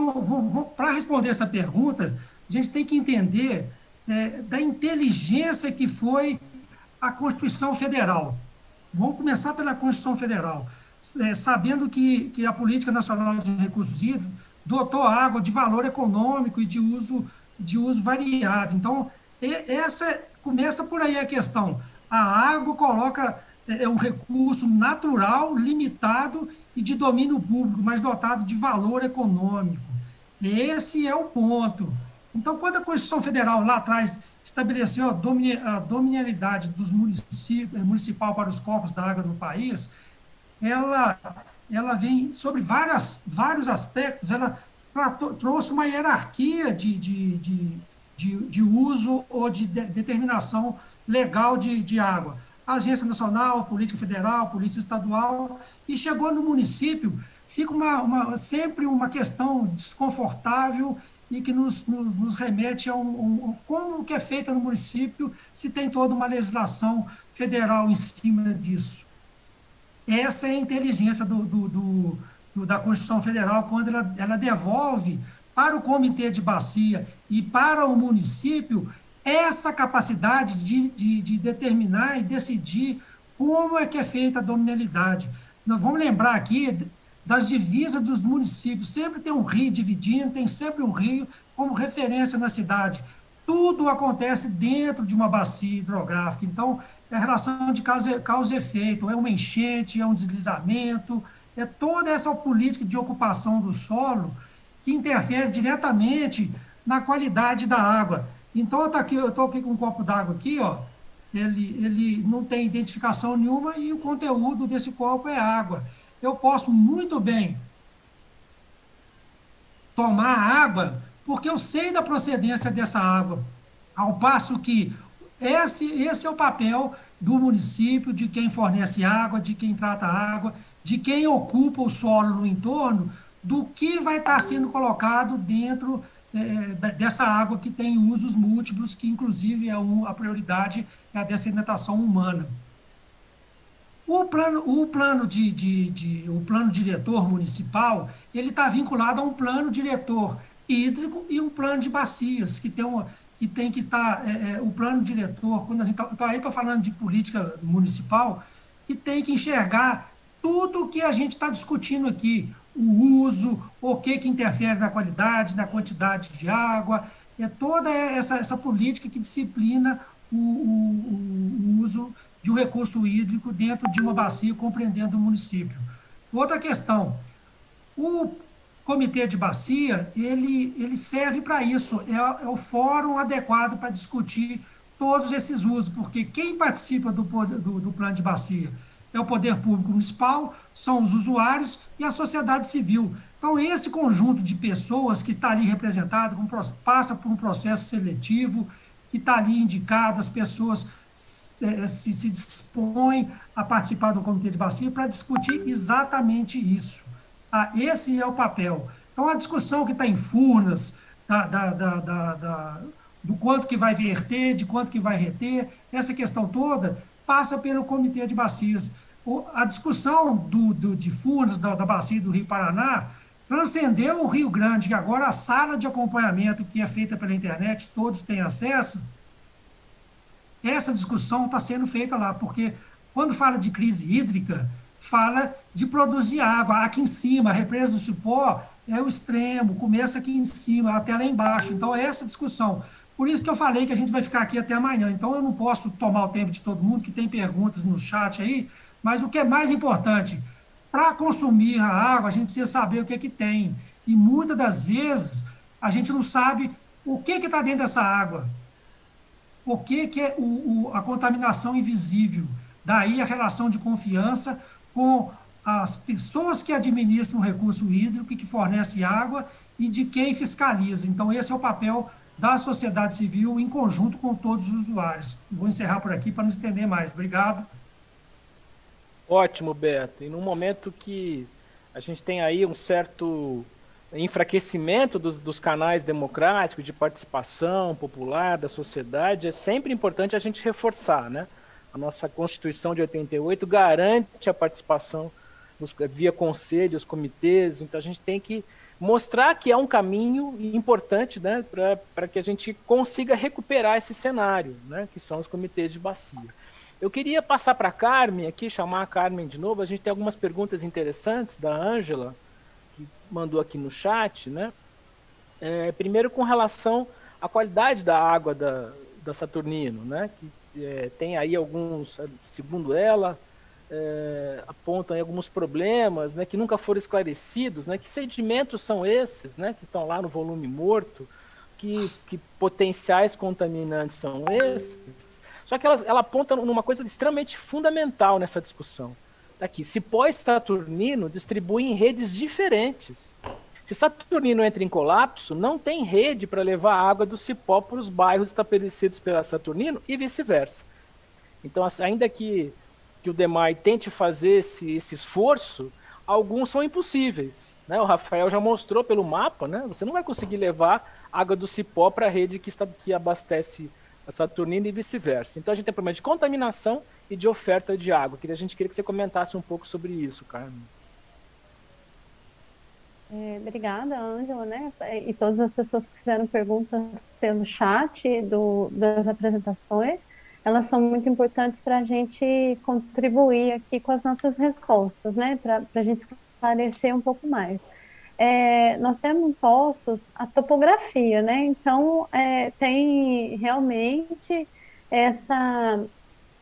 para responder essa pergunta, a gente tem que entender é, da inteligência que foi a Constituição Federal. Vamos começar pela Constituição Federal, é, sabendo que, que a Política Nacional de Recursos Hídricos dotou a água de valor econômico e de uso, de uso variado. Então, essa começa por aí a questão. A água coloca é, é um recurso natural, limitado e de domínio público, mas dotado de valor econômico. Esse é o ponto. Então, quando a Constituição Federal lá atrás estabeleceu a, domini, a dominialidade dos municípios, eh, municipal para os corpos da água no país, ela, ela vem sobre várias, vários aspectos, ela trouxe uma hierarquia de, de, de, de, de uso ou de, de determinação legal de, de água. Agência Nacional, Política Federal, Polícia Estadual, e chegou no município, fica uma, uma, sempre uma questão desconfortável e que nos, nos, nos remete a um, um, como que é feita no município, se tem toda uma legislação federal em cima disso. Essa é a inteligência do, do, do, do da Constituição Federal, quando ela, ela devolve para o comitê de bacia e para o município essa capacidade de, de, de determinar e decidir como é que é feita a dominalidade. Nós vamos lembrar aqui das divisas dos municípios. Sempre tem um rio dividindo, tem sempre um rio como referência na cidade. Tudo acontece dentro de uma bacia hidrográfica. Então, é relação de causa, causa e efeito, é uma enchente, é um deslizamento, é toda essa política de ocupação do solo que interfere diretamente na qualidade da água. Então, eu estou aqui, com um copo d'água aqui, ó, ele, ele não tem identificação nenhuma e o conteúdo desse copo é água eu posso muito bem tomar água, porque eu sei da procedência dessa água. Ao passo que esse, esse é o papel do município, de quem fornece água, de quem trata água, de quem ocupa o solo no entorno, do que vai estar sendo colocado dentro é, dessa água que tem usos múltiplos, que inclusive é um, a prioridade é a dessedimentação humana. O plano, o plano, de, de, de o plano diretor municipal, ele está vinculado a um plano diretor hídrico e um plano de bacias, que tem, uma, que, tem que estar, tá, é, é, o plano diretor, quando a gente tá, então, aí estou falando de política municipal, que tem que enxergar tudo o que a gente está discutindo aqui, o uso, o que, que interfere na qualidade, na quantidade de água, é toda essa, essa política que disciplina o, o, o uso de um recurso hídrico dentro de uma bacia compreendendo o município. Outra questão, o comitê de bacia, ele, ele serve para isso, é, é, o fórum adequado para discutir todos esses usos, porque quem participa do, do, do plano de bacia é o poder público municipal, são os usuários e a sociedade civil. Então, esse conjunto de pessoas que está ali representado, passa por um processo seletivo, que está ali indicado, as pessoas se, se, se dispõe a participar do comitê de bacia para discutir exatamente isso. Ah, esse é o papel. Então, a discussão que está em Furnas, da, da, da, da do quanto que vai verter, de quanto que vai reter, essa questão toda passa pelo Comitê de Bacias. O, a discussão do, do, de fundos da, da bacia do Rio Paraná transcendeu o Rio Grande, que agora a sala de acompanhamento que é feita pela internet, todos têm acesso, essa discussão está sendo feita lá, porque quando fala de crise hídrica, fala de produzir água. Aqui em cima, a represa do Cipó é o extremo, começa aqui em cima, até lá embaixo. Então, é essa discussão. Por isso que eu falei que a gente vai ficar aqui até amanhã. Então, eu não posso tomar o tempo de todo mundo, que tem perguntas no chat aí, mas o que é mais importante, para consumir a água, a gente precisa saber o que é que tem. E muitas das vezes, a gente não sabe o que está dentro dessa água. O que, que é o, o, a contaminação invisível. Daí a relação de confiança com as pessoas que administram o recurso hídrico, que fornece água e de quem fiscaliza. Então, esse é o papel da sociedade civil em conjunto com todos os usuários. Vou encerrar por aqui para não estender mais. Obrigado. Ótimo, Beto. E num momento que a gente tem aí um certo enfraquecimento dos, dos, canais democráticos de participação popular da sociedade, é sempre importante a gente reforçar, né? A nossa Constituição de 88 garante a participação nos, via conselhos, comitês, então a gente tem que mostrar que é um caminho importante né, para que a gente consiga recuperar esse cenário, né, que são os comitês de bacia. Eu queria passar para a Carmen aqui, chamar a Carmen de novo. A gente tem algumas perguntas interessantes da Ângela, mandou aqui no chat. Né? É, primeiro, com relação à qualidade da água da, da Saturnino, né? que é, tem aí alguns, segundo ela, é, apontam alguns problemas né, que nunca foram esclarecidos. Né, que sedimentos são esses né, que estão lá no volume morto? Que, que potenciais contaminantes são esses? Só que ela, ela aponta numa coisa extremamente fundamental nessa discussão. Aqui, cipó e Saturnino distribuem em redes diferentes. Se Saturnino entra em colapso, não tem rede para levar água do Cipó para os bairros estabelecidos pela Saturnino e vice-versa. Então, ainda que, que o DEMAI tente fazer esse, esse esforço, alguns são impossíveis. Né? O Rafael já mostrou pelo mapa, né? você não vai conseguir levar água do Cipó para a rede que, está, que abastece a Saturnino e vice-versa. Então a gente tem problema de contaminação e de oferta de água. A gente queria que você comentasse um pouco sobre isso, Carmen. É, obrigada, Ângela, né? E todas as pessoas que fizeram perguntas pelo chat do, das apresentações, elas são muito importantes para a gente contribuir aqui com as nossas respostas, né? Para a gente esclarecer um pouco mais. É, nós temos poços a topografia, né? Então, é, tem realmente essa,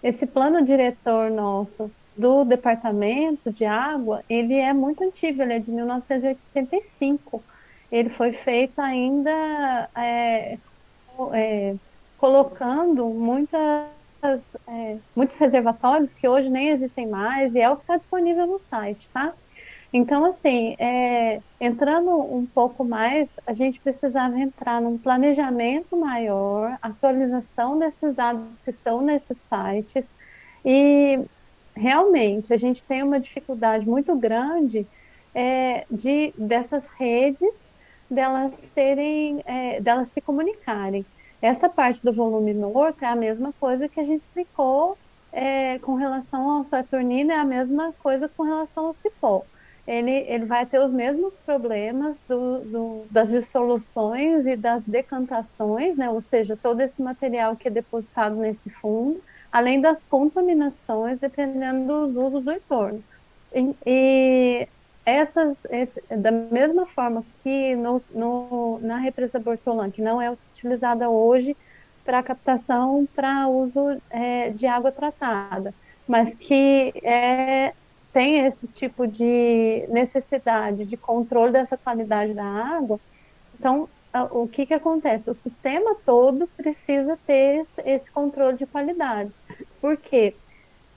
esse plano diretor nosso do Departamento de Água, ele é muito antigo, ele é de 1985. Ele foi feito ainda é, é, colocando muitas, é, muitos reservatórios que hoje nem existem mais, e é o que está disponível no site, tá? Então, assim, é, entrando um pouco mais, a gente precisava entrar num planejamento maior, atualização desses dados que estão nesses sites, e realmente a gente tem uma dificuldade muito grande é, de dessas redes delas serem é, delas se comunicarem. Essa parte do volume norte é a mesma coisa que a gente explicou é, com relação ao Saturnino é a mesma coisa com relação ao Cipó ele, ele vai ter os mesmos problemas do, do, das dissoluções e das decantações, né? ou seja, todo esse material que é depositado nesse fundo, além das contaminações, dependendo dos usos do entorno. E, e essas, esse, da mesma forma que no, no, na represa Bortolã, que não é utilizada hoje para captação para uso é, de água tratada, mas que é, tem esse tipo de necessidade de controle dessa qualidade da água, então o que, que acontece? O sistema todo precisa ter esse, controle de qualidade. Por quê?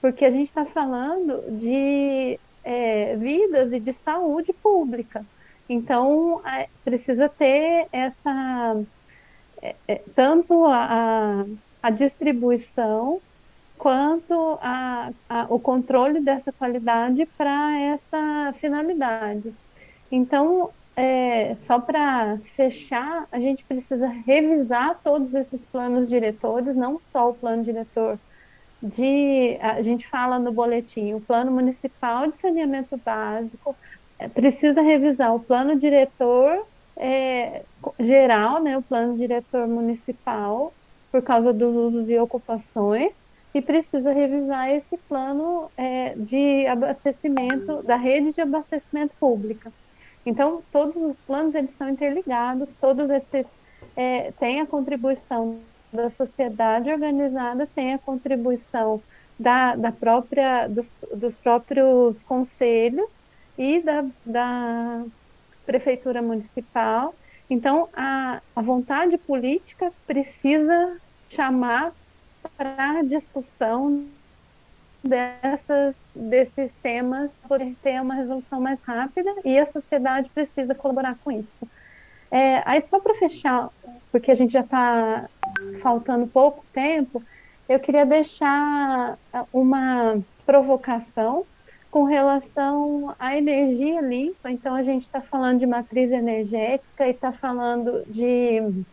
Porque a gente está falando de é, vidas e de saúde pública. Então, precisa ter essa. É, é tanto a, a distribuição quanto a, a, o controle dessa qualidade para essa finalidade. Então, é, só para fechar, a gente precisa revisar todos esses planos diretores, não só o plano diretor de, a gente fala no boletim, o plano municipal de saneamento básico, é, precisa revisar o plano diretor é, geral, né, o plano diretor municipal, por causa dos usos e ocupações, e precisa revisar esse plano é, de abastecimento, da rede de abastecimento pública. Então, todos os planos, eles são interligados, todos esses é, têm a contribuição da sociedade organizada, tem a contribuição da, da própria, dos, dos próprios conselhos e da, da prefeitura municipal. Então, a, a vontade política precisa chamar para discussão dessas, desses temas poder ter uma resolução mais rápida e a sociedade precisa colaborar com isso. É, aí só para fechar, porque a gente já está faltando pouco tempo, eu queria deixar uma provocação com relação à energia limpa. Então, a gente está falando de matriz energética e está falando de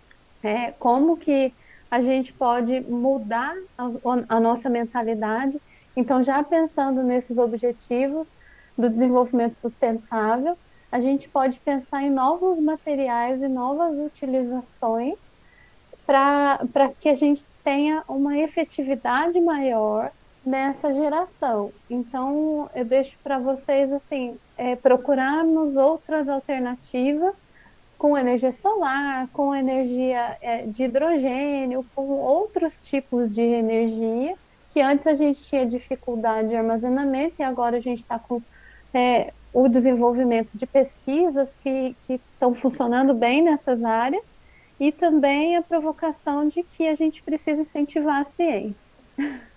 é, como que a gente pode mudar a, a nossa mentalidade então, já pensando nesses objetivos do desenvolvimento sustentável, a gente pode pensar em novos materiais e novas utilizações para que a gente tenha uma efetividade maior nessa geração. Então, eu deixo para vocês assim, é, procurarmos outras alternativas com energia solar, com energia é, de hidrogênio, com outros tipos de energia que antes a gente tinha dificuldade de armazenamento e agora a gente está com é, o desenvolvimento de pesquisas que estão funcionando bem nessas áreas e também a provocação de que a gente precisa incentivar a ciência.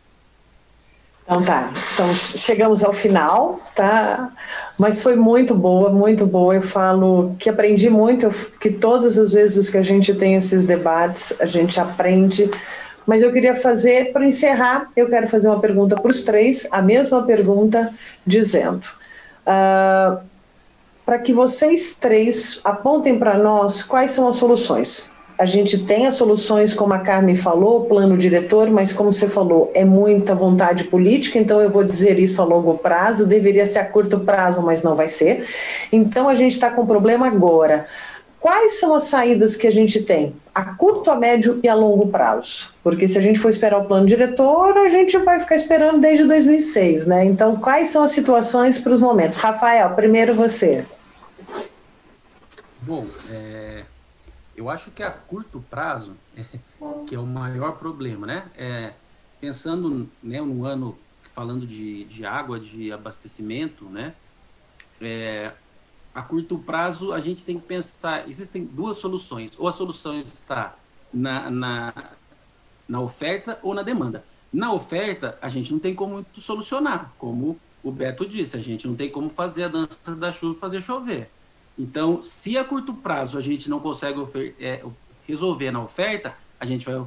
Então tá, então chegamos ao final, tá? Mas foi muito boa, muito boa. Eu falo que aprendi muito, que todas as vezes que a gente tem esses debates, a gente aprende mas eu queria fazer, para encerrar, eu quero fazer uma pergunta para os três, a mesma pergunta, dizendo: uh, para que vocês três apontem para nós quais são as soluções. A gente tem as soluções, como a Carmen falou, plano diretor, mas como você falou, é muita vontade política, então eu vou dizer isso a longo prazo, deveria ser a curto prazo, mas não vai ser. Então a gente está com um problema agora. Quais são as saídas que a gente tem a curto, a médio e a longo prazo? Porque se a gente for esperar o plano diretor, a gente vai ficar esperando desde 2006, né? Então, quais são as situações para os momentos? Rafael, primeiro você. Bom, é, eu acho que a curto prazo, que é o maior problema, né? É, pensando né, no ano, falando de, de água, de abastecimento, né? É, a curto prazo, a gente tem que pensar, existem duas soluções, ou a solução está na, na, na oferta ou na demanda. Na oferta, a gente não tem como solucionar, como o Beto disse, a gente não tem como fazer a dança da chuva fazer chover. Então, se a curto prazo a gente não consegue é, resolver na oferta, a gente vai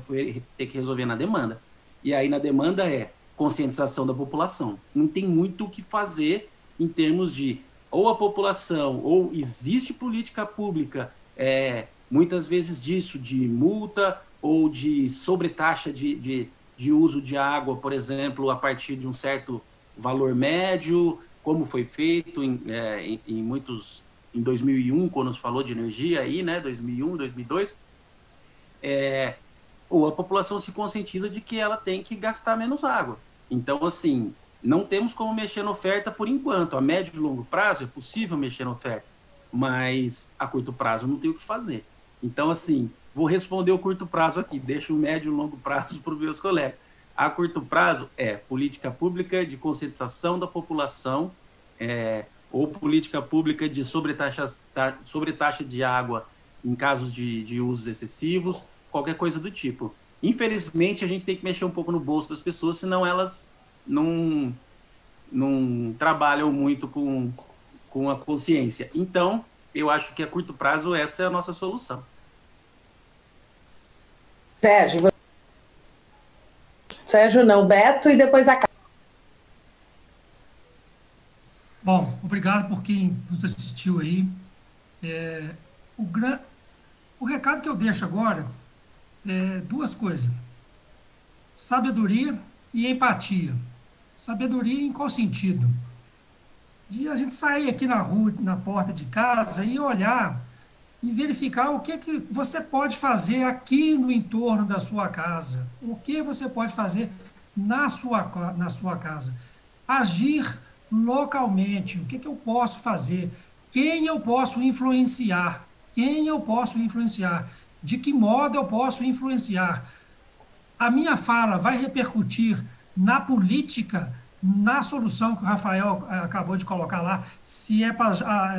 ter que resolver na demanda. E aí, na demanda é conscientização da população. Não tem muito o que fazer em termos de ou a população, ou existe política pública, é, muitas vezes disso, de multa ou de sobretaxa de, de, de uso de água, por exemplo, a partir de um certo valor médio, como foi feito em, é, em, em, muitos em 2001 quando nos falou de energia aí, né, 2001, 2002, é, ou a população se conscientiza de que ela tem que gastar menos água. Então, assim, não temos como mexer na oferta por enquanto. A médio e longo prazo é possível mexer na oferta, mas a curto prazo não tem o que fazer. Então, assim, vou responder o curto prazo aqui, deixo o médio e longo prazo para os meus colegas. A curto prazo é política pública de conscientização da população, é, ou política pública de sobretaxa, sobretaxa de água em casos de, de usos excessivos, qualquer coisa do tipo. Infelizmente, a gente tem que mexer um pouco no bolso das pessoas, senão elas não, não trabalham muito com, com a consciência. Então, eu acho que a curto prazo essa é a nossa solução. Sérgio, Sérgio não, Beto e depois a Bom, obrigado por quem nos assistiu aí. É, o, gran... o recado que eu deixo agora é duas coisas: sabedoria e empatia. Sabedoria em qual sentido? De a gente sair aqui na rua, na porta de casa e olhar e verificar o que, que você pode fazer aqui no entorno da sua casa. O que você pode fazer na sua, na sua casa. Agir localmente. O que, que eu posso fazer? Quem eu posso influenciar? Quem eu posso influenciar? De que modo eu posso influenciar? A minha fala vai repercutir na política, na solução que o Rafael eh, acabou de colocar lá, se é para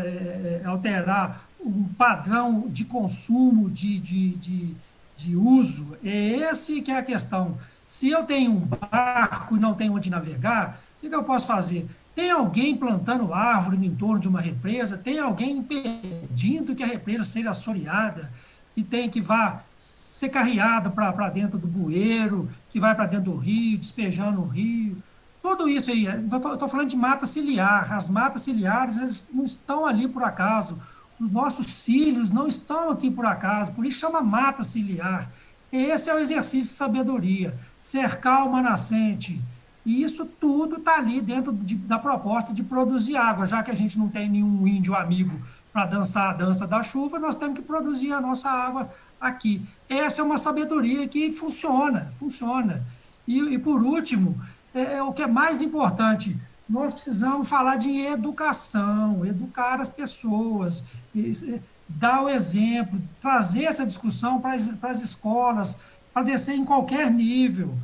é, alterar um padrão de consumo, de, de, de, de uso, é esse que é a questão. Se eu tenho um barco e não tenho onde navegar, o que eu posso fazer? Tem alguém plantando árvore no entorno de uma represa? Tem alguém impedindo que a represa seja assoreada? Que tem que vá ser carreado para dentro do bueiro, que vai para dentro do rio, despejando no rio. Tudo isso aí, estou falando de mata ciliar. As matas ciliares não estão ali por acaso. Os nossos cílios não estão aqui por acaso, por isso chama mata ciliar. Esse é o exercício de sabedoria. Cercar uma nascente, e isso tudo está ali dentro de, da proposta de produzir água. Já que a gente não tem nenhum índio amigo para dançar a dança da chuva, nós temos que produzir a nossa água aqui. Essa é uma sabedoria que funciona, funciona. E, e por último, é, é, o que é mais importante, nós precisamos falar de educação, educar as pessoas, dar o exemplo, trazer essa discussão para as escolas, para descer em qualquer nível.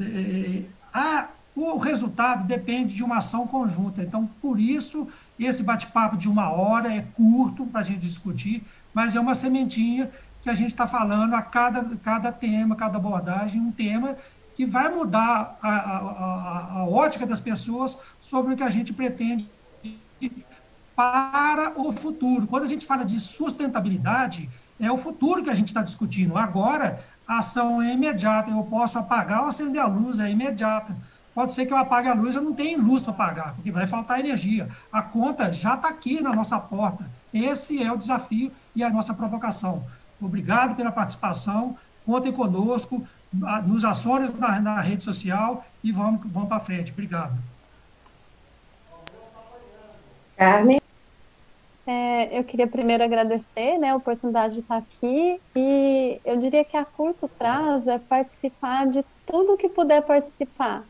É, a, o resultado depende de uma ação conjunta. Então, por isso, esse bate-papo de uma hora é curto para a gente discutir, mas é uma sementinha que a gente está falando a cada, cada tema, cada abordagem, um tema que vai mudar a, a, a, a ótica das pessoas sobre o que a gente pretende para o futuro. Quando a gente fala de sustentabilidade, é o futuro que a gente está discutindo. Agora, a ação é imediata, eu posso apagar ou acender a luz, é imediata. Pode ser que eu apague a luz, eu não tenho luz para pagar, porque vai faltar energia. A conta já está aqui na nossa porta. Esse é o desafio e a nossa provocação. Obrigado pela participação, contem conosco, nos ações na, na rede social e vamos, vamos para frente. Obrigado. Carmen? É, eu queria primeiro agradecer né, a oportunidade de estar aqui e eu diria que a curto prazo é participar de tudo que puder participar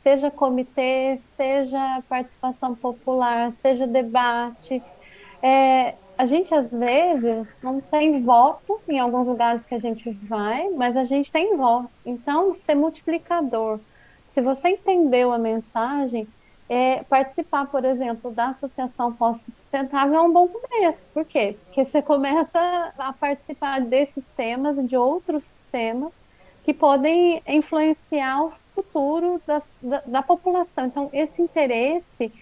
seja comitê, seja participação popular, seja debate. É, a gente, às vezes, não tem voto em alguns lugares que a gente vai, mas a gente tem voz. Então, ser multiplicador. Se você entendeu a mensagem, é, participar, por exemplo, da Associação Pós-Sustentável é um bom começo. Por quê? Porque você começa a participar desses temas de outros temas que podem influenciar o futuro das, da, da população. Então, esse interesse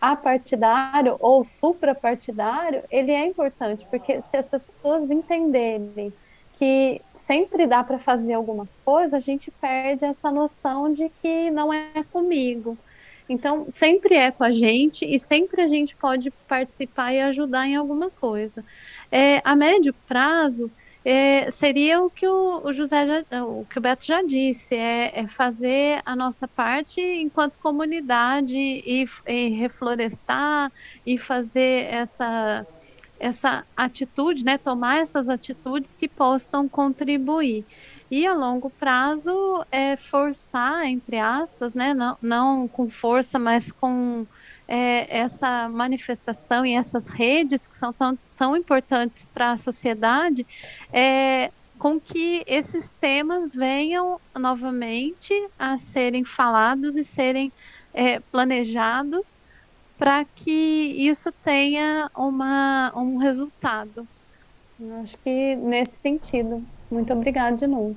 apartidário ou suprapartidário, ele é importante, porque se as pessoas entenderem que sempre dá para fazer alguma coisa, a gente perde essa noção de que não é comigo. Então, sempre é com a gente e sempre a gente pode participar e ajudar em alguma coisa. É, a médio prazo, é, seria o que o, o, José já, o que o Beto já disse, é, é fazer a nossa parte enquanto comunidade e, e, reflorestar e fazer essa essa atitude, né, tomar essas atitudes que possam contribuir. E a longo prazo é forçar, entre aspas, né, não, não com força, mas com é, essa manifestação e essas redes que são tão, tão importantes para a sociedade, é, com que esses temas venham novamente a serem falados e serem é, planejados para que isso tenha uma, um resultado. Acho que nesse sentido. Muito obrigada de novo.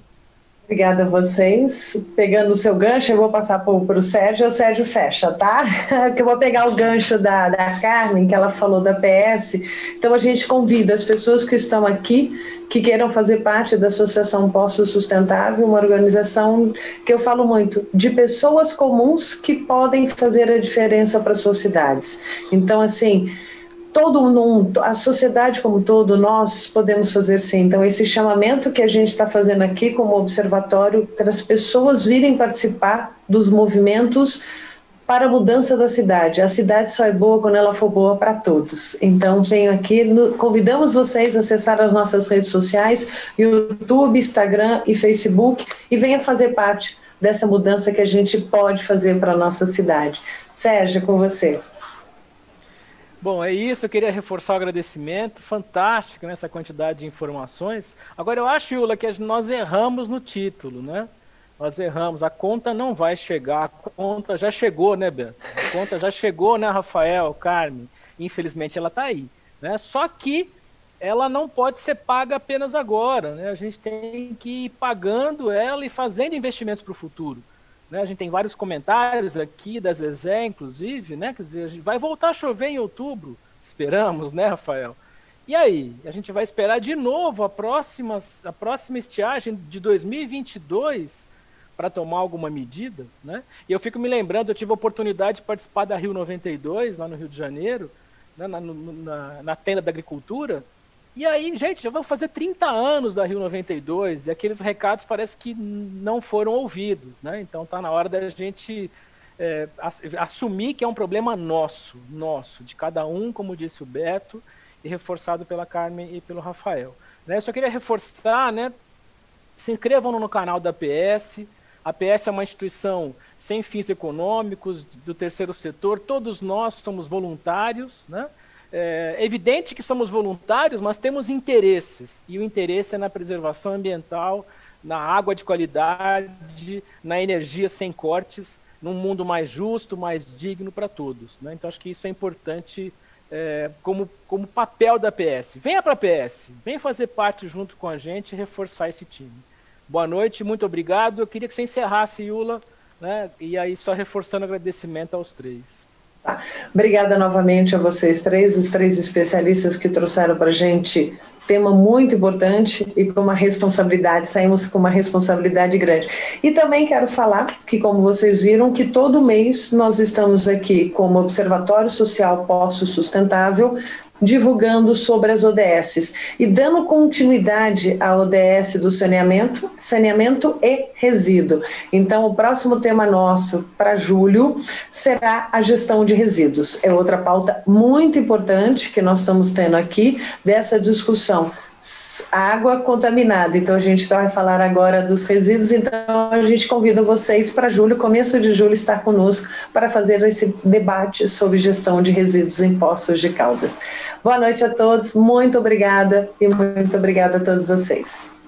Obrigada a vocês. Pegando o seu gancho, eu vou passar para o Sérgio, o Sérgio fecha, tá? que eu vou pegar o gancho da, da Carmen, que ela falou da PS. Então, a gente convida as pessoas que estão aqui, que queiram fazer parte da Associação Posto Sustentável, uma organização que eu falo muito, de pessoas comuns que podem fazer a diferença para suas cidades. Então, assim todo mundo, a sociedade como todo, nós podemos fazer sim. Então, esse chamamento que a gente está fazendo aqui como observatório, para as pessoas virem participar dos movimentos para a mudança da cidade. A cidade só é boa quando ela for boa para todos. Então, venho aqui, convidamos vocês a acessar as nossas redes sociais, YouTube, Instagram e Facebook, e venha fazer parte dessa mudança que a gente pode fazer para a nossa cidade. Sérgio, com você. Bom, é isso. Eu queria reforçar o agradecimento. Fantástico nessa quantidade de informações. Agora, eu acho, Yula, que nós erramos no título, né? Nós erramos. A conta não vai chegar. A conta já chegou, né, Beto? A conta já chegou, né, Rafael, Carmen? Infelizmente, ela está aí. Né? Só que ela não pode ser paga apenas agora. Né? A gente tem que ir pagando ela e fazendo investimentos para o futuro. Né? A gente tem vários comentários aqui da Zezé, inclusive, né? Quer dizer, vai voltar a chover em outubro, esperamos, né, Rafael? E aí, a gente vai esperar de novo a próxima, a próxima estiagem de 2022 para tomar alguma medida, né? E eu fico me lembrando, eu tive a oportunidade de participar da Rio 92, lá no Rio de Janeiro, né, na, na, na tenda da agricultura, e aí, gente, já vão fazer 30 anos da Rio 92 e aqueles recados parece que não foram ouvidos, né? Então tá na hora da gente é, assumir que é um problema nosso, nosso, de cada um, como disse o Beto, e reforçado pela Carmen e pelo Rafael. Né? Eu só queria reforçar, né? Se inscrevam no canal da PS. A PS é uma instituição sem fins econômicos, do terceiro setor, todos nós somos voluntários, né? É evidente que somos voluntários, mas temos interesses, e o interesse é na preservação ambiental, na água de qualidade, na energia sem cortes, num mundo mais justo, mais digno para todos. Né? Então, acho que isso é importante é, como, como papel da PS. Venha para a PS, venha fazer parte junto com a gente e reforçar esse time. Boa noite, muito obrigado. Eu queria que você encerrasse, Yula, né? e aí só reforçando agradecimento aos três. Tá. Obrigada novamente a vocês três, os três especialistas que trouxeram para a gente tema muito importante e com uma responsabilidade, saímos com uma responsabilidade grande. E também quero falar que, como vocês viram, que todo mês nós estamos aqui como Observatório Social Poço Sustentável, divulgando sobre as ODSs e dando continuidade à ODS do saneamento, saneamento e resíduo. Então, o próximo tema nosso para julho será a gestão de resíduos. É outra pauta muito importante que nós estamos tendo aqui dessa discussão água contaminada. Então a gente vai falar agora dos resíduos. Então a gente convida vocês para julho, começo de julho, estar conosco para fazer esse debate sobre gestão de resíduos em Poços de Caldas. Boa noite a todos, muito obrigada e muito obrigada a todos vocês.